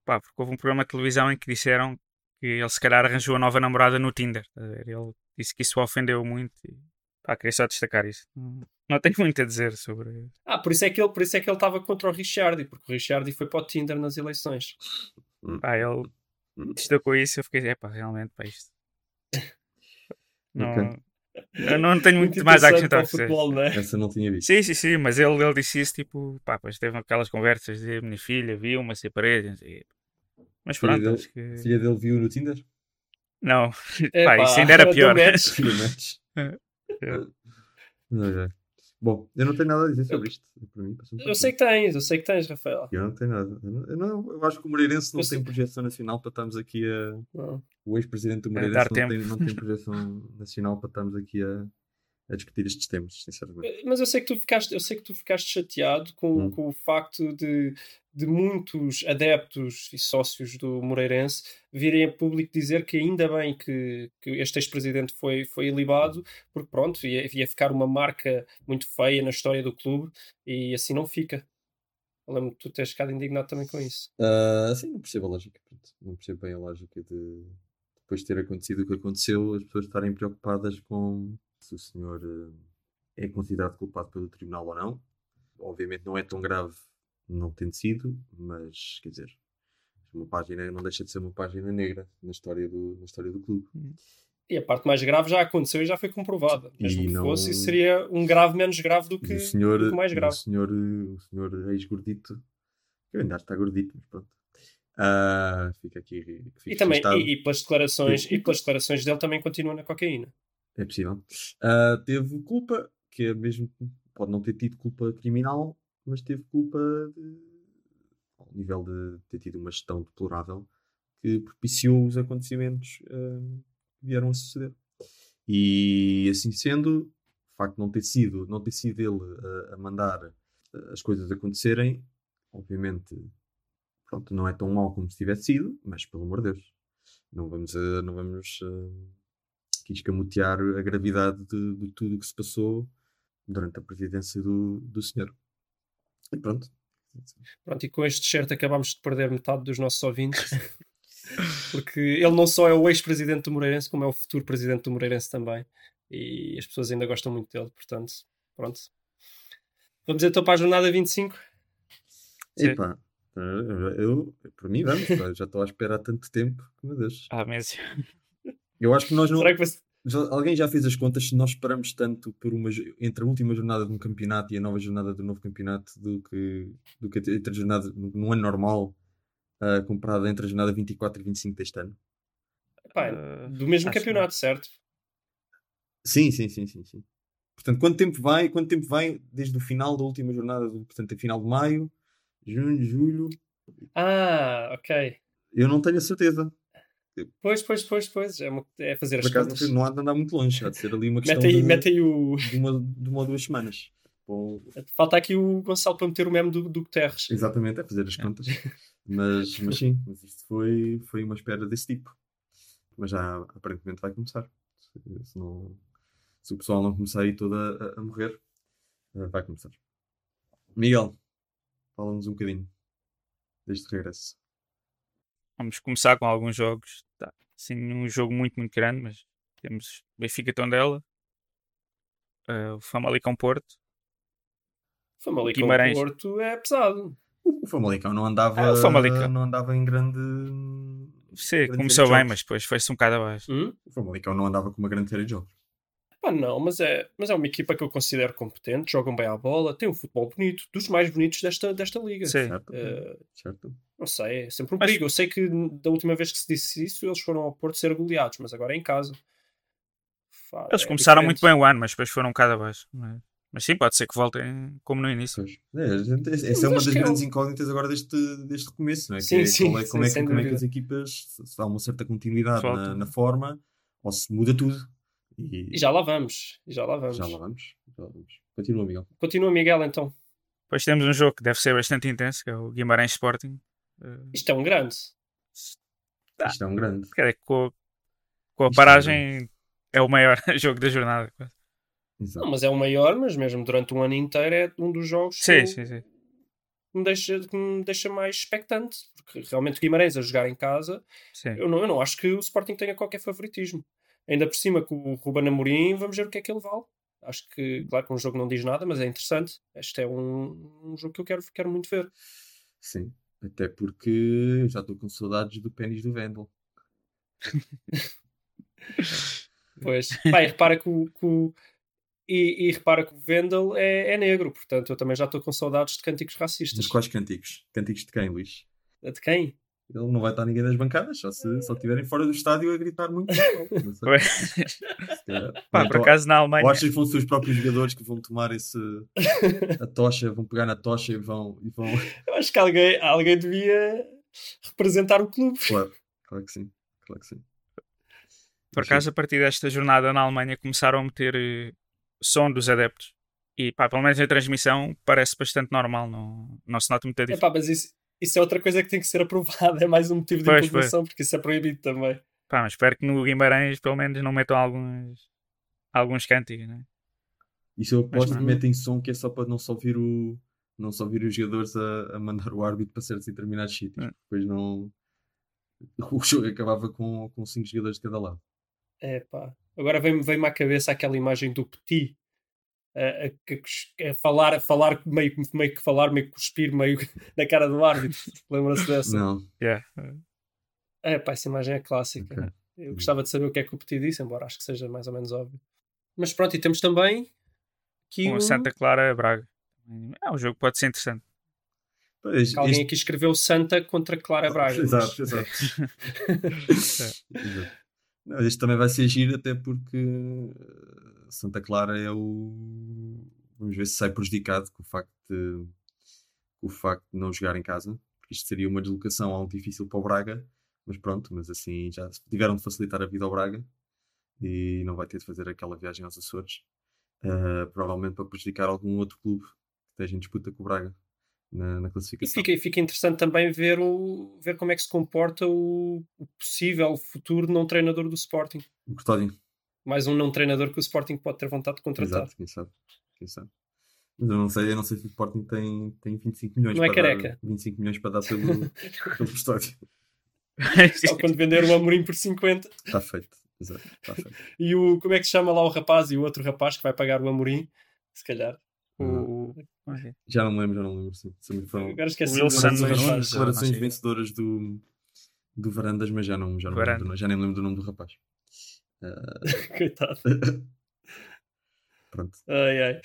pá, porque houve um programa de televisão em que disseram que ele se calhar arranjou a nova namorada no Tinder. ver? Ele disse que isso o ofendeu muito e pá, queria só destacar isso. Não, tenho muito a dizer sobre. Ah, por isso é que ele por isso é que ele estava contra o Richardi, porque o Richardi foi para o Tinder nas eleições. Pá, ele destacou isso e eu fiquei, é pá, realmente, pá, isto. (laughs) Não, eu não tenho muito Muito mais a acrescentar. futebol, não é? Essa não tinha visto. Sim, sim, sim, mas ele, ele disse isso tipo, pá, pois teve aquelas conversas de minha filha viu uma ser parede, sei mas Filha pronto, dele- acho que. A filha dele viu no Tinder? Não, (laughs) Epá, pá, isso ainda era pior. Filha. (laughs) Ok. Bom, eu não tenho nada a dizer sobre isto. Para mim, Eu sei que tens, eu sei que tens, Rafael. Eu não tenho nada. Eu, não, eu, não- eu acho que o Moreirense não Eu sei- tem projeção nacional para estarmos aqui a. Não. O ex-presidente do É, Moreirense não tem, não tem projeção nacional para estarmos aqui a, a discutir estes temas, sinceramente. Mas eu sei que tu ficaste, eu sei que tu ficaste chateado com, Hum. com o facto de, de muitos adeptos e sócios do Moreirense virem a público dizer que ainda bem que, que este ex-presidente foi, foi ilibado, porque pronto, ia, ia ficar uma marca muito feia na história do clube e assim não fica. Eu lembro que tu teres ficado indignado também com isso. Ah, sim, não percebo a lógica. Não percebo bem a lógica de depois de ter acontecido o que aconteceu, as pessoas estarem preocupadas com se o senhor eh, é considerado culpado pelo tribunal ou não. Obviamente não é tão grave não tendo sido, mas quer dizer, uma página não deixa de ser uma página negra na história do, na história do clube. E a parte mais grave já aconteceu e já foi comprovada. Mesmo E que não- fosse, isso seria um grave menos grave do que, o senhor, do que mais grave. o senhor, o senhor ex-gordito, que ainda está gordito, mas pronto. Ah, fica aqui. Fica E, também, e, e pelas declarações, e pelas declarações dele também continua na cocaína. É possível. Ah, teve culpa, que é mesmo. Pode não ter tido culpa criminal, mas teve culpa de, ao nível de ter tido uma gestão deplorável que propiciou os acontecimentos ah, que vieram a suceder. E assim sendo, o facto de não ter sido, não ter sido ele a, a mandar ah, as coisas acontecerem, obviamente, pronto, não é tão mau como se tivesse sido, mas pelo amor de Deus, não vamos, ah, não vamos ah, aqui escamotear a gravidade de, de tudo o que se passou durante a presidência do, do senhor. E pronto. Pronto, e com este certo acabámos de perder metade dos nossos ouvintes. (laughs) Porque ele não só é o ex-presidente do Moreirense, como é o futuro presidente do Moreirense também. E as pessoas ainda gostam muito dele, portanto, pronto. Vamos então para a jornada 25. Sim. Epá, eu, por mim, vamos, já estou à espera há tanto tempo, que, meu Deus. Ah, mas Eu acho que nós não. Será que vai- já- alguém já fez as contas se nós esperamos tanto por uma, entre a última jornada de um campeonato e a nova jornada do novo campeonato do que, do que entre a jornada num ano normal ah, comparado entre a jornada 24 e 25 deste ano? Pá, eh, do mesmo acho que campeonato, certo? Sim, sim, sim, sim, sim. Portanto, quanto tempo vai? Quanto tempo vai desde o final da última jornada, do, portanto, a final de maio, junho, julho? Ah, ok. Eu não tenho a certeza. Pois, pois, pois, pois. É, uma- é fazer Por as acaso, contas. não há de andar muito longe. Há de ser ali uma questão Mete aí, de, mete aí o. de uma, de uma ou duas semanas. Bom, Falta aqui o Gonçalo para meter o meme do, do Guterres. exatamente, é fazer as contas. Mas, mas sim, mas isto foi, foi uma espera desse tipo. Mas já aparentemente vai começar. Se, se não, se o pessoal não começar aí toda a, a morrer, eh, vai começar. Miguel, fala-nos um bocadinho deste regresso. vamos começar com alguns jogos. Tá, sim, um jogo muito, muito grande, mas temos Benfica Tondela, o Famalicão Porto, Famalicão Guimarães. Porto é pesado. O Famalicão não andava, Ah, o Famalicão. não andava em grande. Sim, grande começou bem, jogos. mas depois foi-se um bocado abaixo. Hum? O Famalicão não andava com uma grande série de jogos. Pá, não, mas é, mas é uma equipa que eu considero competente, jogam bem à bola, tem um futebol bonito, dos mais bonitos desta, desta liga. Sim. Certo? Eh, certo? Não sei, é sempre um Mas- perigo. Eu sei que da última vez que se disse isso, eles foram ao Porto ser goleados, mas agora é em casa. Fá, Eles é começaram diferente. muito bem o ano, mas depois foram um bocado abaixo. Mas, mas sim, pode ser que voltem como no início. Pois. É, essa mas é uma das é grandes um- incógnitas agora deste, deste recomeço, não é? Sim, que é, sim, qual é- sim, como, é que, como é que as equipas, se há uma certa continuidade na, na forma, ou se muda tudo. E, E já lá vamos, e já lá vamos. já lá vamos. Já lá vamos. Continua, Miguel. Continua, Miguel, então. Depois temos um jogo que deve ser bastante intenso, que é o Guimarães Sporting. Eh, Isto é um grande. Tá. Isto é um grande. quer dizer, com, a- com a Isto é paragem é o maior (laughs) jogo da jornada. Exato. Não, mas é o maior, mas mesmo durante um ano inteiro é um dos jogos. que Sim, eu- sim, sim. me deixa, que me deixa mais expectante. Porque realmente o Guimarães a jogar em casa, Sim. eu não, eu não acho que o Sporting tenha qualquer favoritismo. Ainda por cima com o Ruben Amorim, vamos ver o que é que ele vale. Acho que, claro que um jogo não diz nada, mas é interessante. Este é um, um jogo que eu quero, quero muito ver. Sim. Até porque eu já estou com saudades do pênis do Vendel. (laughs) Pois, pá, e repara que o, que o- e, e repara que o Vendel é, é negro, portanto eu também já estou com saudades de cânticos racistas. Mas quais cânticos? Cânticos de quem, Luís? De quem? Ele não vai estar ninguém nas bancadas, só se só estiverem fora do estádio a gritar muito. (laughs) Pá, Ou por acaso na Ou Alemanha. achas que vão ser os próprios jogadores que vão tomar esse, a tocha, vão pegar na tocha e vão. E vão... Eu acho que alguém, alguém devia representar o clube. Claro, claro que sim. Claro que sim. Por acaso, a partir desta jornada na Alemanha, começaram a meter eh, som dos adeptos. E pá, pelo menos na transmissão parece bastante normal, não, não se nota muita diferença. Epá, mas isso, isso é outra coisa que tem que ser (laughs) aprovada, é mais um motivo de Pois, impugnação, porque isso é proibido também. Pá, mas espero que no Guimarães pelo menos não metam alguns, alguns cânticos, né? Isso eu aposto que metem som que é só para não só ouvir o. Não só ouvir os jogadores a, a mandar o árbitro para certos determinados sítios. Hum. Depois não. (laughs) O jogo acabava com, com cinco jogadores de cada lado. É pá. Agora vem-me vem à cabeça aquela imagem do Petit a, a, que- a falar, a falar meio, meio que falar, meio que cuspir, meio (laughs) na cara do árbitro. Lembra-se dessa? Não. Yeah. É pá, essa imagem é clássica. Ok. Eu gostava de saber o que é que o Petit disse, embora acho que seja mais ou menos óbvio. Mas pronto, e temos também que, Com um, o Santa Clara Braga. É um jogo que pode ser interessante. Pois, que alguém isto- aqui escreveu Santa contra Clara Braga. mas- Exato, exato. (laughs) Exato. Não, este também vai ser giro, até porque Santa Clara é o. Vamos ver se sai prejudicado com o facto de, o facto de não jogar em casa. Porque isto seria uma deslocação algo difícil para o Braga, mas pronto, mas assim já tiveram de facilitar a vida ao Braga e não vai ter de fazer aquela viagem aos Açores. eh, provavelmente para prejudicar algum outro clube que esteja em disputa com o Braga na, na E classificação. fica, e fica interessante também ver, o, ver como é que se comporta o, o possível futuro não treinador do Sporting. O Custódio. Mais um não treinador que o Sporting pode ter vontade de contratar. Exato, quem sabe. Quem sabe. Mas eu não sei, eu não sei se o Sporting tem, tem 25 milhões Não é para careca. dar, 25 milhões para dar pelo, (laughs) pelo custódio. (laughs) Só quando vender o Amorim por 50 Está feito. Exato, está feito. (laughs) e o como é que se chama lá o rapaz e o outro rapaz que vai pagar o Amorim, se calhar. O, Já não me lembro, já não me lembro. Sim. Foram agora esqueci declarações vencedoras do, do Varandas, mas já não, já, não lembro, já nem me lembro do nome do rapaz. Ah, (laughs) Coitado. (laughs) pronto. Ai, ai.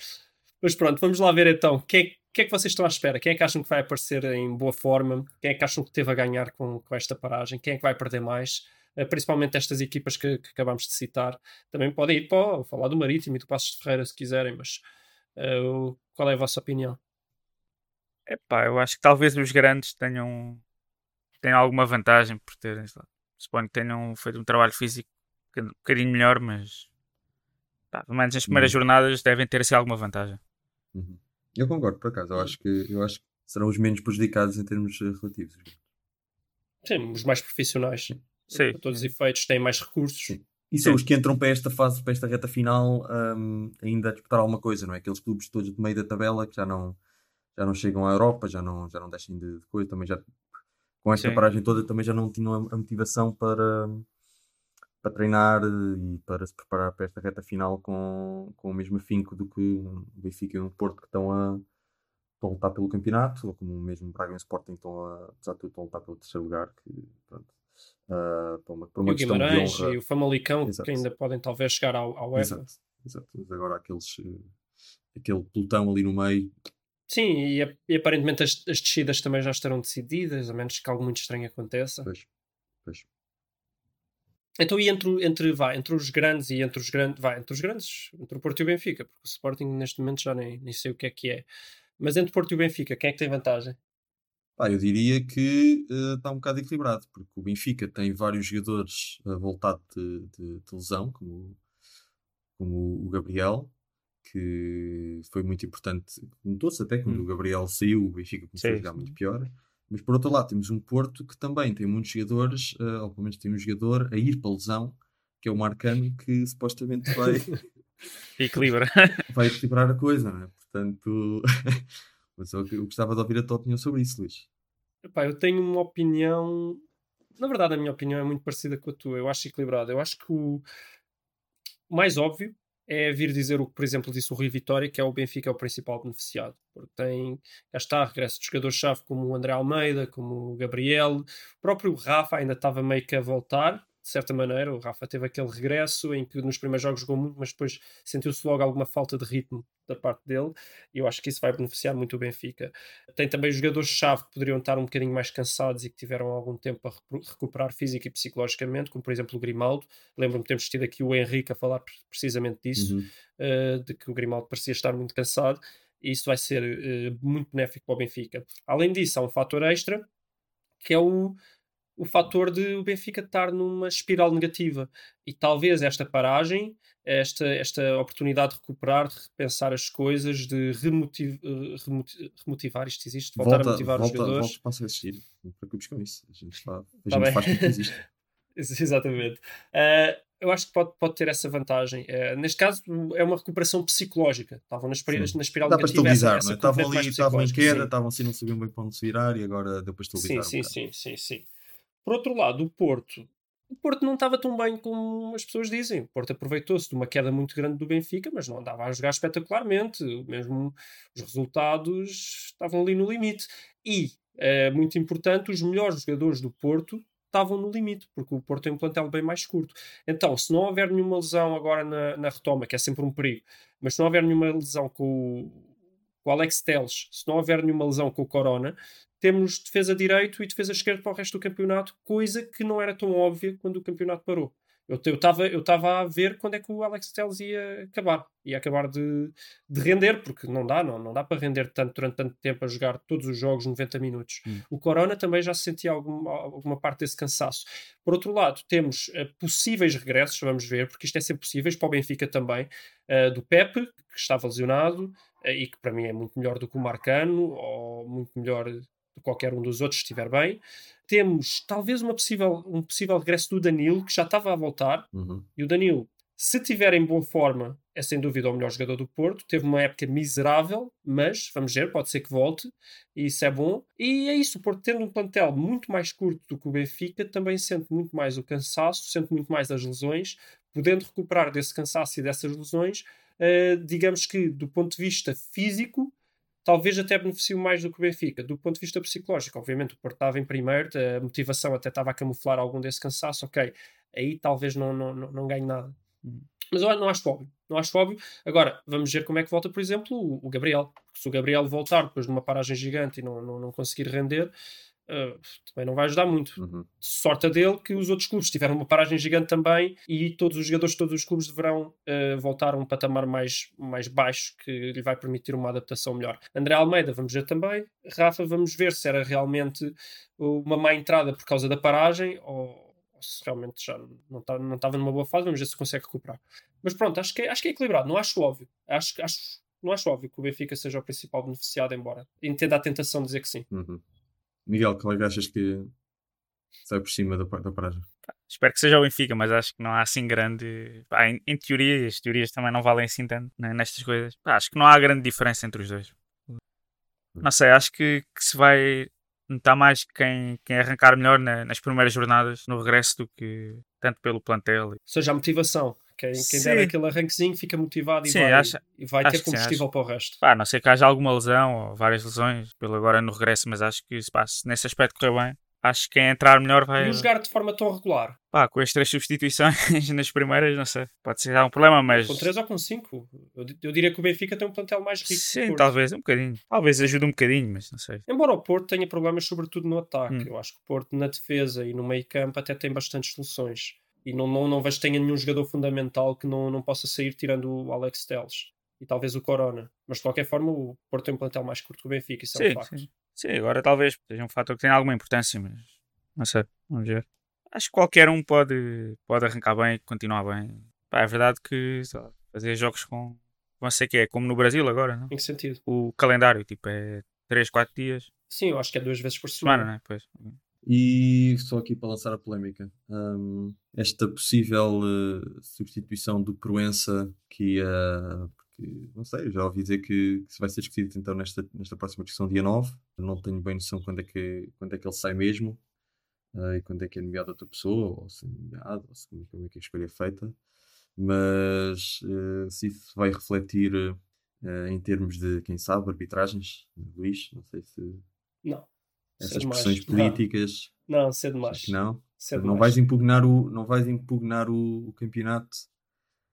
Mas pronto, vamos lá ver então. Quem é, quem é que vocês estão à espera? Quem é que acham que vai aparecer em boa forma? Quem é que acham que teve a ganhar com, com esta paragem? Quem é que vai perder mais? Eh, Principalmente estas equipas que, que acabámos de citar. Também podem ir para o- falar do Marítimo e do Passos de Ferreira se quiserem, mas o- qual é a vossa opinião? Epá, eu acho que talvez os grandes tenham, tenham alguma vantagem por terem, suponho que tenham feito um trabalho físico um bocadinho melhor, mas pá, pelo menos nas primeiras Uhum. jornadas devem ter assim alguma vantagem. Uhum. Eu concordo, por acaso. Eu acho, que, eu acho que serão os menos prejudicados em termos eh, relativos. Sim, os mais profissionais. Sim. Para todos os efeitos, têm mais recursos. Sim. E são Sim. os que entram para esta fase, para esta reta final, hum, ainda a disputar alguma coisa, não é? Aqueles clubes todos de meio da tabela que já não, já não chegam à Europa, já não, já não deixem de, de coisa, também já com esta Sim. paragem toda também já não tinham a, a motivação para, para treinar e para se preparar para esta reta final com, com o mesmo afinco do que o Benfica e o Porto que estão a, estão a lutar pelo campeonato, ou como mesmo o Braga e o Sporting estão a, apesar de tudo, estão a lutar pelo terceiro lugar, que pronto, ah, para uma, para E uma o questão de Guimarães e o Famalicão, Exato. que ainda podem talvez chegar ao, ao UEFA. Exato, exato. Mas agora aqueles, eh, aquele pelotão ali no meio, Sim, e, e aparentemente as, as descidas também já estarão decididas, a menos que algo muito estranho aconteça. pois, pois. Então, e entre, entre, vá, entre os grandes e entre os grandes, vá, entre os grandes, entre o Porto e o Benfica, porque o Sporting neste momento já nem, nem sei o que é que é. Mas entre o Porto e o Benfica, quem é que tem vantagem? Pá, eu diria que eh, está um bocado equilibrado, porque o Benfica tem vários jogadores a voltar de, de- de lesão, como, como o Gabriel, que foi muito importante. Notou-se até quando Hum. o Gabriel saiu, o Benfica começou a Sim, jogar sim. muito pior. Mas por outro lado, temos um Porto que também tem muitos jogadores, eh, ou pelo menos tem um jogador a ir para lesão, que é o Marcano, que supostamente vai. (laughs) Equilibra. vai equilibrar a coisa, não é? Portanto, (laughs) Mas eu, eu gostava de ouvir a tua opinião sobre isso, Luís. Epá, eu tenho uma opinião. Na verdade, a minha opinião é muito parecida com a tua. Eu acho equilibrado. Eu acho que o o mais óbvio é vir dizer o que, por exemplo, disse o Rui Vitória, que é o Benfica é o principal beneficiado. Porque tem, já está, regresso de jogadores-chave como o André Almeida, como o Gabriel, o próprio Rafa ainda estava meio que a voltar, de certa maneira. O Rafa teve aquele regresso em que nos primeiros jogos jogou muito, mas depois sentiu-se logo alguma falta de ritmo da parte dele. E eu acho que isso vai beneficiar muito o Benfica. Tem também jogadores-chave que poderiam estar um bocadinho mais cansados e que tiveram algum tempo a recu- recuperar física e psicologicamente, como por exemplo o Grimaldo. Lembro-me de termos tido aqui o Henrique a falar pre- precisamente disso, Uhum. uh, de que o Grimaldo parecia estar muito cansado. E isso vai ser uh, muito benéfico para o Benfica. Além disso, há um fator extra que é o, o fator de o Benfica estar numa espiral negativa. E talvez esta paragem, esta, esta oportunidade de recuperar, de repensar as coisas, de remotiv, eh, remoti- remotivar, isto existe, voltar a motivar os jogadores. volta, passa a existir. Não te preocupes com isso. A gente, está, a Tá gente bem. faz com que existe. (laughs) Ex- Exatamente. Eh, eu acho que pode, pode ter essa vantagem. Eh, neste caso, é uma recuperação psicológica. Estavam na espiral, Sim. na espiral Dá para negativa. estabilizar, essa- não é? Estavam ali, estavam em queda, estavam assim, não sabiam bem para onde se virar e agora deu para estabilizar. Sim, um sim, sim, sim, sim. Por outro lado, o Porto. O Porto não estava tão bem como as pessoas dizem. O Porto aproveitou-se de uma queda muito grande do Benfica, mas não andava a jogar espetacularmente. Mesmo os resultados estavam ali no limite. E, é muito importante, os melhores jogadores do Porto estavam no limite, porque o Porto tem um plantel bem mais curto. Então, se não houver nenhuma lesão agora na, na retoma, que é sempre um perigo, mas se não houver nenhuma lesão com o, com o Alex Teles, se não houver nenhuma lesão com o Corona, temos defesa direito e defesa esquerda para o resto do campeonato, coisa que não era tão óbvia quando o campeonato parou. Eu estava eu tava a ver quando é que o Alex Telles ia acabar. Ia acabar de, de render, porque não dá, não, não dá para render tanto durante tanto tempo a jogar todos os jogos 90 minutos. Hum. O Corona também já sentia alguma, alguma parte desse cansaço. Por outro lado, temos uh, possíveis regressos, vamos ver, porque isto é sempre possíveis, para o Benfica também, uh, do Pepe, que estava lesionado, uh, e que para mim é muito melhor do que o Marcano, ou muito melhor de qualquer um dos outros estiver bem. Temos talvez uma possível, um possível regresso do Danilo, que já estava a voltar. Uhum. E o Danilo, se tiver em boa forma, é sem dúvida o melhor jogador do Porto. Teve uma época miserável, mas vamos ver, pode ser que volte. E isso é bom. E é isso, o Porto tendo um plantel muito mais curto do que o Benfica, também sente muito mais o cansaço, sente muito mais as lesões. Podendo recuperar desse cansaço e dessas lesões, uh, digamos que do ponto de vista físico, talvez até beneficie mais do que o Benfica. Do ponto de vista psicológico, obviamente o Porto estava em primeiro, a motivação até estava a camuflar algum desse cansaço, ok, aí talvez não, não, não, não ganhe nada. Mas eu não acho óbvio, não acho óbvio. Agora, vamos ver como é que volta, por exemplo, o, o Gabriel. Porque se o Gabriel voltar depois de uma paragem gigante e não, não, não conseguir render, uh, também não vai ajudar muito. Uhum. Sorte dele que os outros clubes tiveram uma paragem gigante também e todos os jogadores de todos os clubes deverão uh, voltar a um patamar mais, mais baixo que lhe vai permitir uma adaptação melhor. André Almeida, vamos ver também. Rafa, vamos ver se era realmente uma má entrada por causa da paragem ou, ou se realmente já não, tá, não estava numa boa fase. Vamos ver se consegue recuperar. Mas pronto, acho que, é, acho que é equilibrado. Não acho óbvio. Acho, acho, não acho óbvio que o Benfica seja o principal beneficiado, embora entenda a tentação de dizer que sim. Uhum. Miguel, qual é que achas que sai por cima da, da paragem? Espero que seja o Benfica, mas acho que não há assim grande. Pá, em, em, teoria, as teorias também não valem assim tanto né, nestas coisas. Pá, acho que não há grande diferença entre os dois. Não sei, acho que, que se vai notar mais quem, quem arrancar melhor na, nas primeiras jornadas no regresso do que tanto pelo plantel. Ou seja, a motivação. Quem, quem der aquele arranquezinho fica motivado e sim, vai, acho, e vai ter combustível sim, para o resto. Pá, não sei que haja alguma lesão ou várias lesões pelo agora no regresso, mas acho que se passe nesse aspecto correr bem. Acho que quem entrar melhor vai. E jogar de forma tão regular? Pá, com as três substituições (laughs) nas primeiras, não sei. Pode ser um problema, mas. Com três ou com cinco? Eu, eu diria que o Benfica tem um plantel mais rico. Sim, talvez, um bocadinho. Talvez ajude um bocadinho, mas não sei. Embora o Porto tenha problemas, sobretudo no ataque. Hum. Eu acho que o Porto na defesa e no meio campo até tem bastantes soluções. E não, não, não vejo que tenha nenhum jogador fundamental que não, não possa sair tirando o Alex Teles. E talvez o Corona. Mas de qualquer forma, o Porto tem um plantel mais curto que o Benfica, isso sim, é um facto. Sim. sim, agora talvez seja um fator que tenha alguma importância, mas não sei, vamos ver. Acho que qualquer um pode, pode arrancar bem e continuar bem. Pá, é verdade que lá, fazer jogos com não sei que é, como no Brasil agora, não? Em que sentido? O calendário, tipo, é 3, 4 dias. Sim, eu acho que é duas vezes por semana. semana né? pois. E só aqui para lançar a polémica, um, esta possível uh, substituição do Proença que ia, que, não sei, já ouvi dizer que, que vai ser discutido então nesta, nesta próxima discussão, dia 9. Não tenho bem noção quando é que, quando é que ele sai mesmo eh, e quando é que é nomeado outra pessoa, ou se é nomeado, ou se, como, é- como é que a escolha é feita. Mas eh, se isso vai refletir eh, em termos de, quem sabe, arbitragens, Luís, não sei se Não. Essas demais. pressões políticas, Não, cedo acho demais. que não. Não demais. vais impugnar o, não vais impugnar o, o campeonato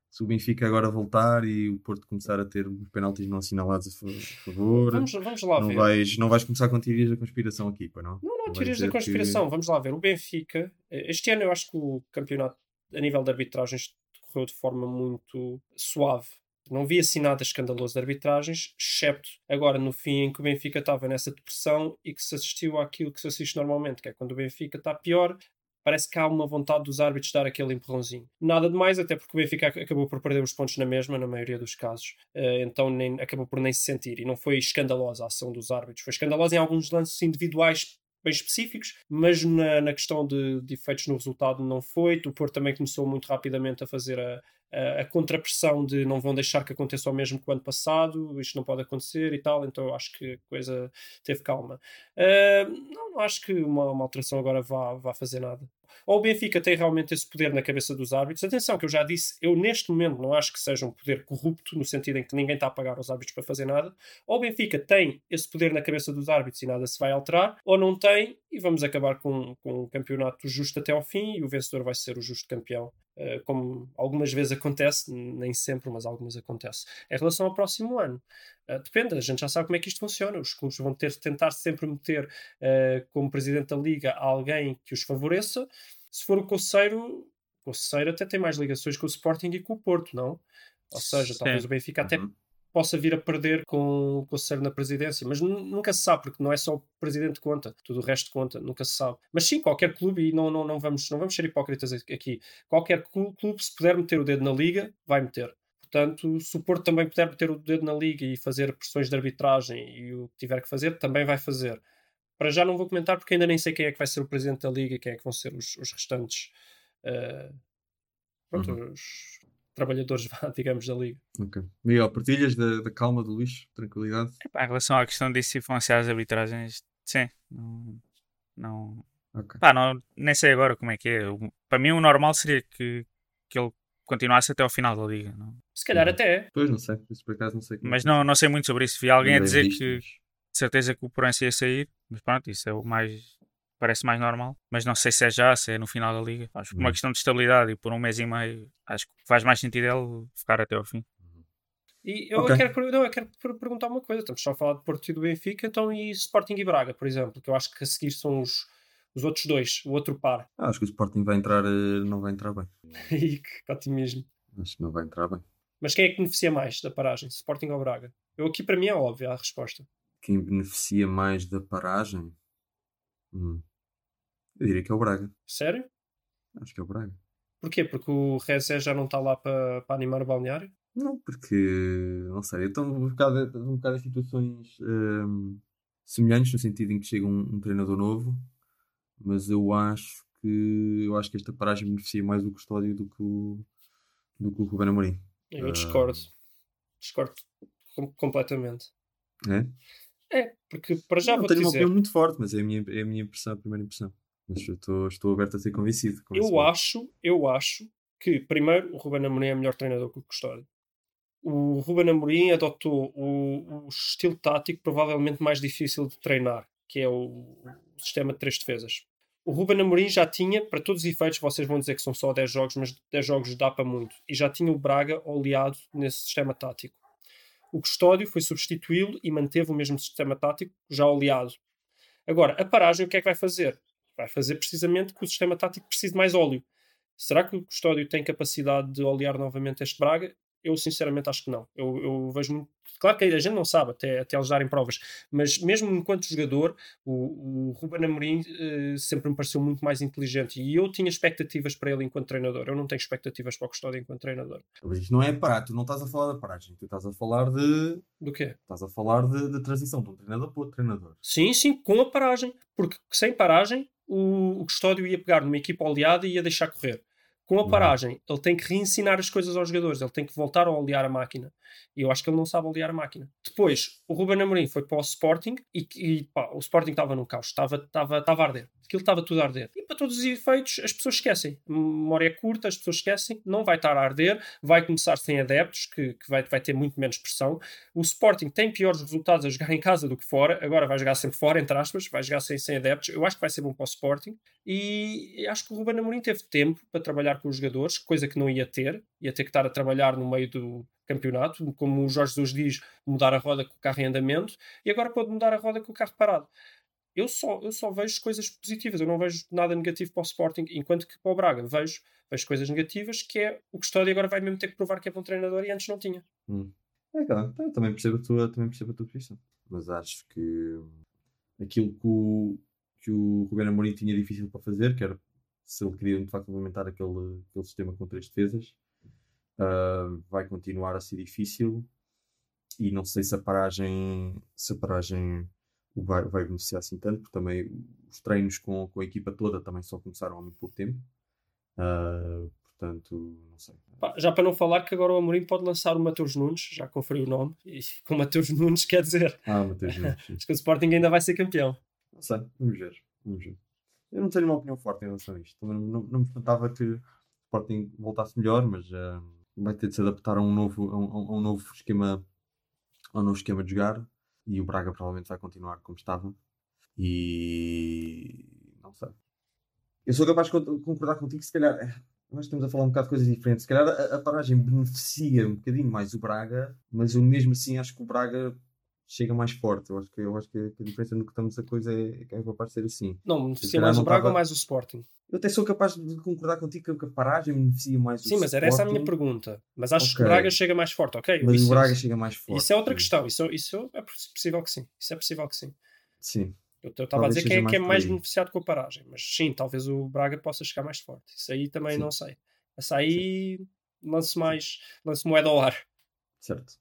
se o Benfica agora voltar e o Porto começar a ter os penaltis não assinalados a fa- a favor. Vamos, vamos lá não, ver. vais, não vais começar com teorias da conspiração aqui, pá, não? Não, não, vais teorias da dizer que- conspiração. Vamos lá ver. O Benfica, eh, este ano eu acho que o campeonato, a nível de arbitragens, decorreu de forma muito suave. Não vi assim nada escandaloso de arbitragens, excepto agora no fim em que o Benfica estava nessa depressão e que se assistiu àquilo que se assiste normalmente, que é quando o Benfica está pior, parece que há uma vontade dos árbitros dar aquele empurrãozinho. Nada de mais, até porque o Benfica ac- acabou por perder os pontos na mesma, na maioria dos casos. Eh, então nem, acabou por nem se sentir. E não foi escandalosa a ação dos árbitros. Foi escandalosa em alguns lances individuais bem específicos, mas na, na questão de, de efeitos no resultado não foi. O Porto também começou muito rapidamente a fazer a, a, a contrapressão de não vão deixar que aconteça o mesmo que o ano passado, isto não pode acontecer e tal, então acho que a coisa teve calma. Ah, não, não acho que uma, uma alteração agora vá, vá fazer nada. Ou o Benfica tem realmente esse poder na cabeça dos árbitros. Atenção, que eu já disse, eu neste momento não acho que seja um poder corrupto, no sentido em que ninguém está a pagar aos árbitros para fazer nada. Ou o Benfica tem esse poder na cabeça dos árbitros e nada se vai alterar, ou não tem, e vamos acabar com, com um campeonato justo até ao fim, e o vencedor vai ser o justo campeão. Uh, como algumas vezes acontece, nem sempre, mas algumas acontece. Em relação ao próximo ano, uh, depende, a gente já sabe como é que isto funciona. Os clubes vão ter de tentar sempre meter uh, como presidente da liga alguém que os favoreça. Se for o Conceiro, o Conceiro até tem mais ligações com o Sporting e com o Porto, não? Ou seja, Sim. talvez o Benfica até Uhum. Possa vir a perder com o Conselho na presidência, mas nu- nunca se sabe, porque não é só o presidente que conta, tudo o resto conta, nunca se sabe. Mas sim, qualquer clube, e não, não, não, vamos, não vamos ser hipócritas aqui, qualquer clu- clube, se puder meter o dedo na liga, vai meter. Portanto, se o Porto também puder meter o dedo na liga e fazer pressões de arbitragem e o que tiver que fazer, também vai fazer. Para já não vou comentar porque ainda nem sei quem é que vai ser o presidente da liga e quem é que vão ser os, os restantes eh, pronto, Uhum. os trabalhadores, (laughs) digamos, da liga. Ok. Miguel, partilhas da, da calma do Luís? Tranquilidade? Epá, em relação à questão disso influenciar as arbitragens, sim. Não, não, Ok. pá, não, nem sei agora como é que é. O- Para mim, o normal seria que, que ele continuasse até ao final da liga. Não? Se calhar Uhum. até é. Pois, não sei. Isso por acaso não sei. é Mas não, não sei muito sobre isso. Vi alguém a dizer diz, que de certeza que o Porense ia sair, mas pronto, isso é o mais. Parece mais normal, mas não sei se é já, se é no final da liga. Acho que por uma Hum. questão de estabilidade e por um mês e meio, acho que faz mais sentido ele ficar até ao fim. E eu Ok. quero, não, eu quero per- perguntar uma coisa. Estamos só a falar de Porto e do Benfica, então e Sporting e Braga, por exemplo, que eu acho que a seguir são os, os outros dois, o outro par. Ah, acho que o Sporting vai entrar, eh, não vai entrar bem. (laughs) e que otimismo. Acho que não vai entrar bem. Mas quem é que beneficia mais da paragem, Sporting ou Braga? Eu aqui para mim é óbvia a resposta. Quem beneficia mais da paragem? Hum. Eu diria que é o Braga. Sério? Acho que é o Braga. Porquê? Porque o Rezé já não está lá para animar o balneário? Não, porque, não sei, então um bocado, um bocado em situações hum, semelhantes, no sentido em que chega um, um treinador novo, mas eu acho que eu acho que esta paragem beneficia mais o Custódio do que o, do que o Ruben Amorim. Eu Ah. discordo. Discordo com- completamente. É? É, porque para já não vou tenho uma dizer. opinião muito forte, mas é a minha, é a minha impressão, a primeira impressão. Mas eu estou, estou aberto a ser convencido. Eu convencido. acho, eu acho que, primeiro, o Ruben Amorim é melhor treinador que o Custódio. O Ruben Amorim adotou o, o estilo tático provavelmente mais difícil de treinar, que é o, o sistema de três defesas. O Ruben Amorim já tinha, para todos os efeitos, vocês vão dizer que são só 10 jogos, mas 10 jogos dá para muito. E já tinha o Braga oleado nesse sistema tático. O Custódio foi substituí-lo e manteve o mesmo sistema tático já oleado. Agora, a paragem o que é que vai fazer? Vai fazer precisamente que o sistema tático precise de mais óleo. Será que o Custódio tem capacidade de olear novamente este Braga? Eu sinceramente acho que não. Eu, eu vejo muito. Claro que a gente não sabe até, até eles darem provas, mas mesmo enquanto jogador, o, o Ruben Amorim eh, sempre me pareceu muito mais inteligente e eu tinha expectativas para ele enquanto treinador. Eu não tenho expectativas para o Custódio enquanto treinador. Isto não é parar, tu não estás a falar da paragem, tu estás a falar de. Do quê? Estás a falar de, de transição de um treinador para outro treinador. Sim, sim, com a paragem. Porque sem paragem, o, o Custódio ia pegar numa equipa oleada e ia deixar correr. Com a paragem, ele tem que reensinar as coisas aos jogadores, ele tem que voltar a olear a máquina. E eu acho que ele não sabe aliar a máquina. Depois, o Ruben Amorim foi para o Sporting e, e pá, o Sporting estava num caos, estava, estava, estava a arder. Aquilo estava tudo a arder. E para todos os efeitos, as pessoas esquecem. A memória é curta, as pessoas esquecem, não vai estar a arder, vai começar sem adeptos, que, que vai, vai ter muito menos pressão. O Sporting tem piores resultados a jogar em casa do que fora, agora vai jogar sempre fora, entre aspas, vai jogar sem, sem adeptos. Eu acho que vai ser bom para o Sporting. E acho que o Ruben Amorim teve tempo para trabalhar com os jogadores, coisa que não ia ter, ia ter que estar a trabalhar no meio do campeonato, como o Jorge Jesus diz, mudar a roda com o carro em andamento, e agora pode mudar a roda com o carro parado eu só, eu só vejo coisas positivas, eu não vejo nada negativo para o Sporting, enquanto que para o Braga vejo, vejo coisas negativas, que é o Custódio agora vai mesmo ter que provar que é bom treinador e antes não tinha. Hum. É, claro, eu também percebo, a tua, também percebo a tua posição. Mas acho que aquilo que o, que o Ruben Amorim tinha difícil para fazer, que era se ele queria de facto implementar aquele, aquele sistema com três defesas, uh, vai continuar a ser difícil e não sei se a paragem, se a paragem vai, vai beneficiar assim tanto, porque também os treinos com, com a equipa toda também só começaram há muito pouco tempo. Uh, portanto, não sei. Já para não falar que agora o Amorim pode lançar o Mateus Nunes, já conferiu o nome, e (laughs) com Mateus Nunes quer dizer. Ah, Mateus Nunes. Acho (laughs) que o Sporting ainda vai ser campeão. Não sei, vamos ver. Vamos ver. Eu não tenho uma opinião forte em relação a isto. Não, não, não me espantava que o Sporting voltasse melhor, mas uh, vai ter de se adaptar a um novo, a um, a um novo esquema a um novo esquema de jogar e o Braga provavelmente vai continuar como estava. E não sei. Eu sou capaz de concordar contigo, se calhar. Eh, nós estamos a falar um bocado de coisas diferentes. Se calhar a, a paragem beneficia um bocadinho mais o Braga, mas eu mesmo assim acho que o Braga chega mais forte. Eu acho que, eu acho que a diferença no que estamos a coisa é, é capaz de ser assim. Não, beneficia mais o Braga ou mais o Sporting? Eu até sou capaz de concordar contigo que a paragem beneficia mais Sim, o mas era essa a minha pergunta. Mas acho okay. que o Braga chega mais forte, ok? Mas isso, o Braga chega mais forte. Isso é outra questão. Isso, isso é possível que sim. Isso é possível que sim. Sim. Eu estava a dizer que é, que é mais beneficiado com a paragem. Mas sim, talvez o Braga possa chegar mais forte. Isso aí também sim. não sei. Essa aí lance mais. lance moeda ao ar. Certo.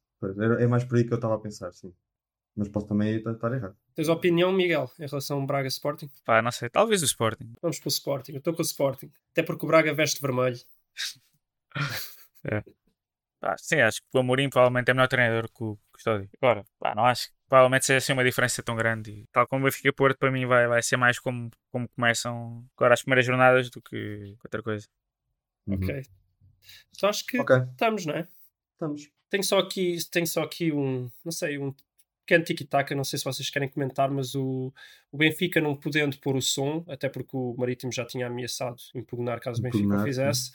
É mais por aí que eu estava a pensar, sim. Mas posso também estar errado. Tens opinião, Miguel, em relação ao Braga Sporting? Pá, não sei, talvez o Sporting. Vamos para o Sporting, eu estou com o Sporting. Até porque o Braga veste vermelho. (laughs) é. Pá, sim, acho que o Amorim provavelmente é melhor treinador que o Custódio. Agora, pá, não acho que provavelmente seja assim uma diferença tão grande. E, tal como o Benfica Porto, para mim vai, vai ser mais como, como começam agora as primeiras jornadas do que outra coisa. Uhum. Ok. Então acho que okay. estamos, não é? Estamos. Tenho só aqui, tenho só aqui um, não sei, um pequeno tiki-taka, não sei se vocês querem comentar, mas o, o Benfica não podendo pôr o som, até porque o Marítimo já tinha ameaçado impugnar caso o Benfica o fizesse,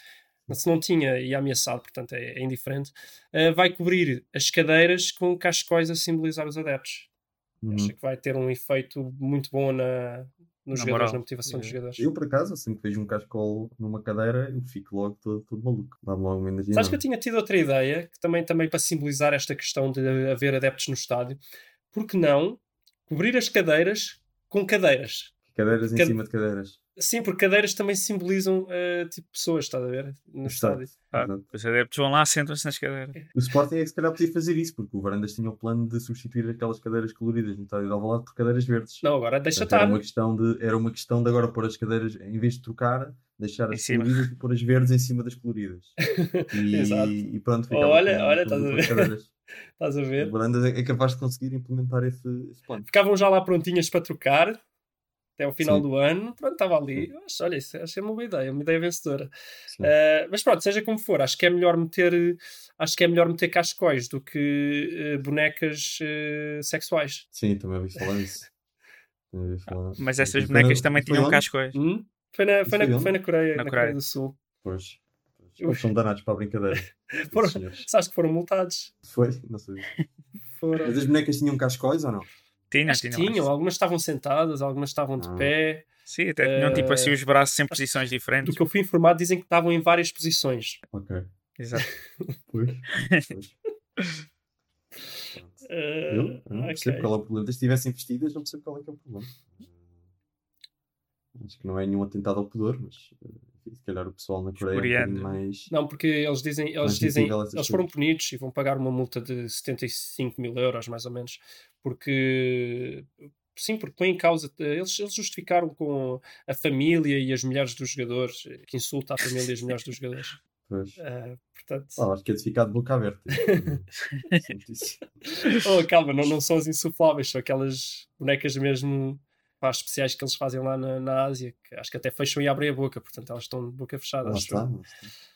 se não tinha e ameaçado, portanto é, é indiferente, uh, vai cobrir as cadeiras com cascóis a simbolizar os adeptos. Uhum. Acho que vai ter um efeito muito bom na, nos na jogadores, moral. na motivação dos jogadores. Eu, por acaso, sempre que vejo um cascol numa cadeira, eu fico logo todo, todo maluco. Dá-me logo uma energia. Sabes que eu tinha tido outra ideia, que também, também para simbolizar esta questão de haver adeptos no estádio. Por que não cobrir as cadeiras com cadeiras? Cadeiras em Cade... cima de cadeiras. Sim, porque cadeiras também simbolizam uh, tipo pessoas, estás a ver? No estádio. Ah, os adeptos vão lá, sentam-se nas cadeiras. O Sporting é que se calhar podia fazer isso, porque o Varandas tinha o plano de substituir aquelas cadeiras coloridas no estádio de Alvalade por cadeiras verdes. Não, agora deixa estar. Era uma, questão de, era uma questão de agora pôr as cadeiras, em vez de trocar, deixar as coloridas e pôr as verdes em cima das coloridas. (laughs) E, Exato. e pronto, olha, olha, estás a ver? (laughs) Estás a ver? O Varandas é, é capaz de conseguir implementar esse, esse plano. Ficavam já lá prontinhas para trocar até o final Sim. do ano, pronto, estava ali. Mas, olha, isso achei uma boa ideia, uma ideia vencedora. Uh, mas pronto, seja como for, acho que é melhor meter, acho que é melhor meter cascóis do que uh, bonecas uh, sexuais. Sim, também ouvi falar isso. (laughs) falar. mas essas bonecas também tinham cascóis. Hum? Foi, na, foi, na, foi na Coreia, na, na Coreia. Coreia do Sul. Pois. Eles são danados para a brincadeira. (laughs) foram, sabes que foram multados? Foi? Não sei. Foram. Mas as bonecas tinham cascóis ou não? Tinha, Acho tinham, tinham. Algumas estavam sentadas, algumas estavam de ah. pé. Sim, até tinham uh, tipo assim os braços em posições diferentes. Do que eu fui informado, dizem que estavam em várias posições. Ok. Exato. (laughs) pois. pois. Uh, (laughs) eu não okay. percebo qual é o problema. Se estivessem vestidas, não percebo qual é que é o problema. Acho que não é nenhum atentado ao pudor, mas se calhar o pessoal na Coreia é um mais. Não, porque eles dizem, eles dizem, eles foram punidos e vão pagar uma multa de 75 mil euros, mais ou menos, porque sim, porque põe em causa, eles, eles justificaram com a família e as mulheres dos jogadores, que insulta a família e as mulheres dos jogadores. (laughs) Pois. Eh, portanto, Ah, acho que é de ficar de boca aberta. (laughs) Oh, calma, não, não são as insufláveis, são aquelas bonecas mesmo pá, especiais que eles fazem lá na, na Ásia, que acho que até fecham e abrem a boca, portanto elas estão de boca fechada. Lá acho está.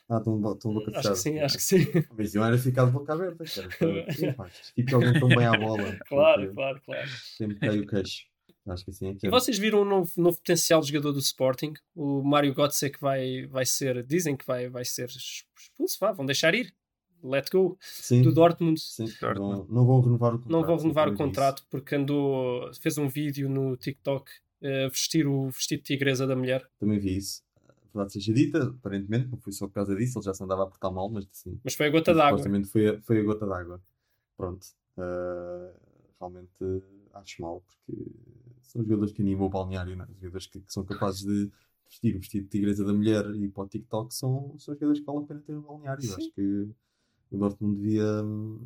Ah, estão estão boca Acho fechada. que sim, acho que sim. Mas eu era ficar de boca aberta, cara. (laughs) Sim, pá, Tipo, alguém tão bem à bola. (laughs) Claro, Porque claro, claro. Sempre cai o queixo. Acho que assim é que E é. vocês viram um novo, novo potencial de jogador do Sporting? O Mário Götze que vai, vai ser, dizem que vai, vai ser expulso, vá, vão deixar ir. Let go. Sim, Do Dortmund. sim. Dortmund. Não, não vão renovar o contrato. Não vão renovar o vi contrato porque andou, fez um vídeo no TikTok eh, vestir o vestido de tigresa da mulher. Também vi isso. A verdade seja dita, aparentemente, não foi só por causa disso, ele já se andava a portar mal, mas assim. Mas foi a gota d'água. Supostamente foi a, foi a gota d'água. Pronto. Ah, realmente acho mal, porque são jogadores que animam o balneário, não é? Jogadores que, que são capazes de vestir o vestido de tigresa da mulher e ir para o TikTok são, são jogadores que vale a pena ter no balneário. Sim. Acho que o Dortmund devia,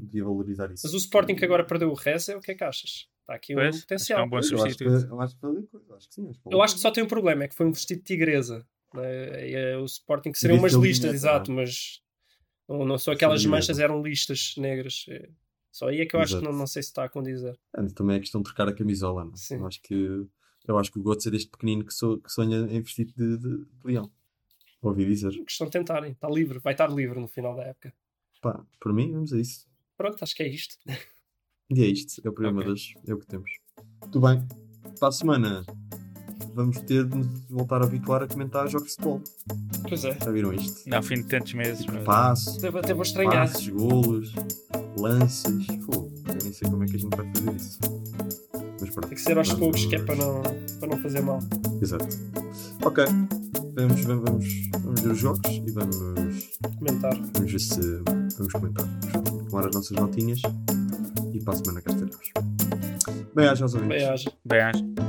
devia valorizar isso. Mas o Sporting que agora perdeu o Reza, o que é que achas? Está aqui um Pois, acho que é potencial. um bom eu acho que, eu acho que coisa, acho que sim. Acho que Eu acho que só tem um problema, é que foi um vestido de tigresa. né? E, eh, O Sporting que seriam umas listas, vinheta, exato, não é? mas não, não são aquelas Sim, manchas, eram listas negras. É. Só aí é que eu acho que Exato. não, não sei se está a condizer. Antes também é questão de trocar a camisola. Não? é? Sim. Eu acho que eu acho que o Götze é deste pequenino que, so- que sonha em vestido de, de, de leão. Ouvi dizer. Questão de tentarem, está livre, vai estar livre no final da época. Pá, por mim, vamos a isso. Pronto, acho que é isto. E é isto. É o programa Ok. de hoje. É o que temos. Muito bem. Para a semana vamos ter de nos voltar a habituar a comentar jogos de futebol. Pois é, Já viram isto? Não, ao fim de tantos meses. mas- Passos, até, até vou estranhar. passos, golos, lances. Pô, eu nem sei como é que a gente vai fazer isso. Mas pronto. Tem que ser aos poucos, que é para não, para não fazer mal. Exato. Ok. Vamos, vamos, vamos, vamos ver os jogos e vamos, Comentar. vamos ver se vamos comentar. Vamos tomar as nossas notinhas e para a semana cá estaremos. Bem, aos ouvintes. Bem, haja. Bem, acho.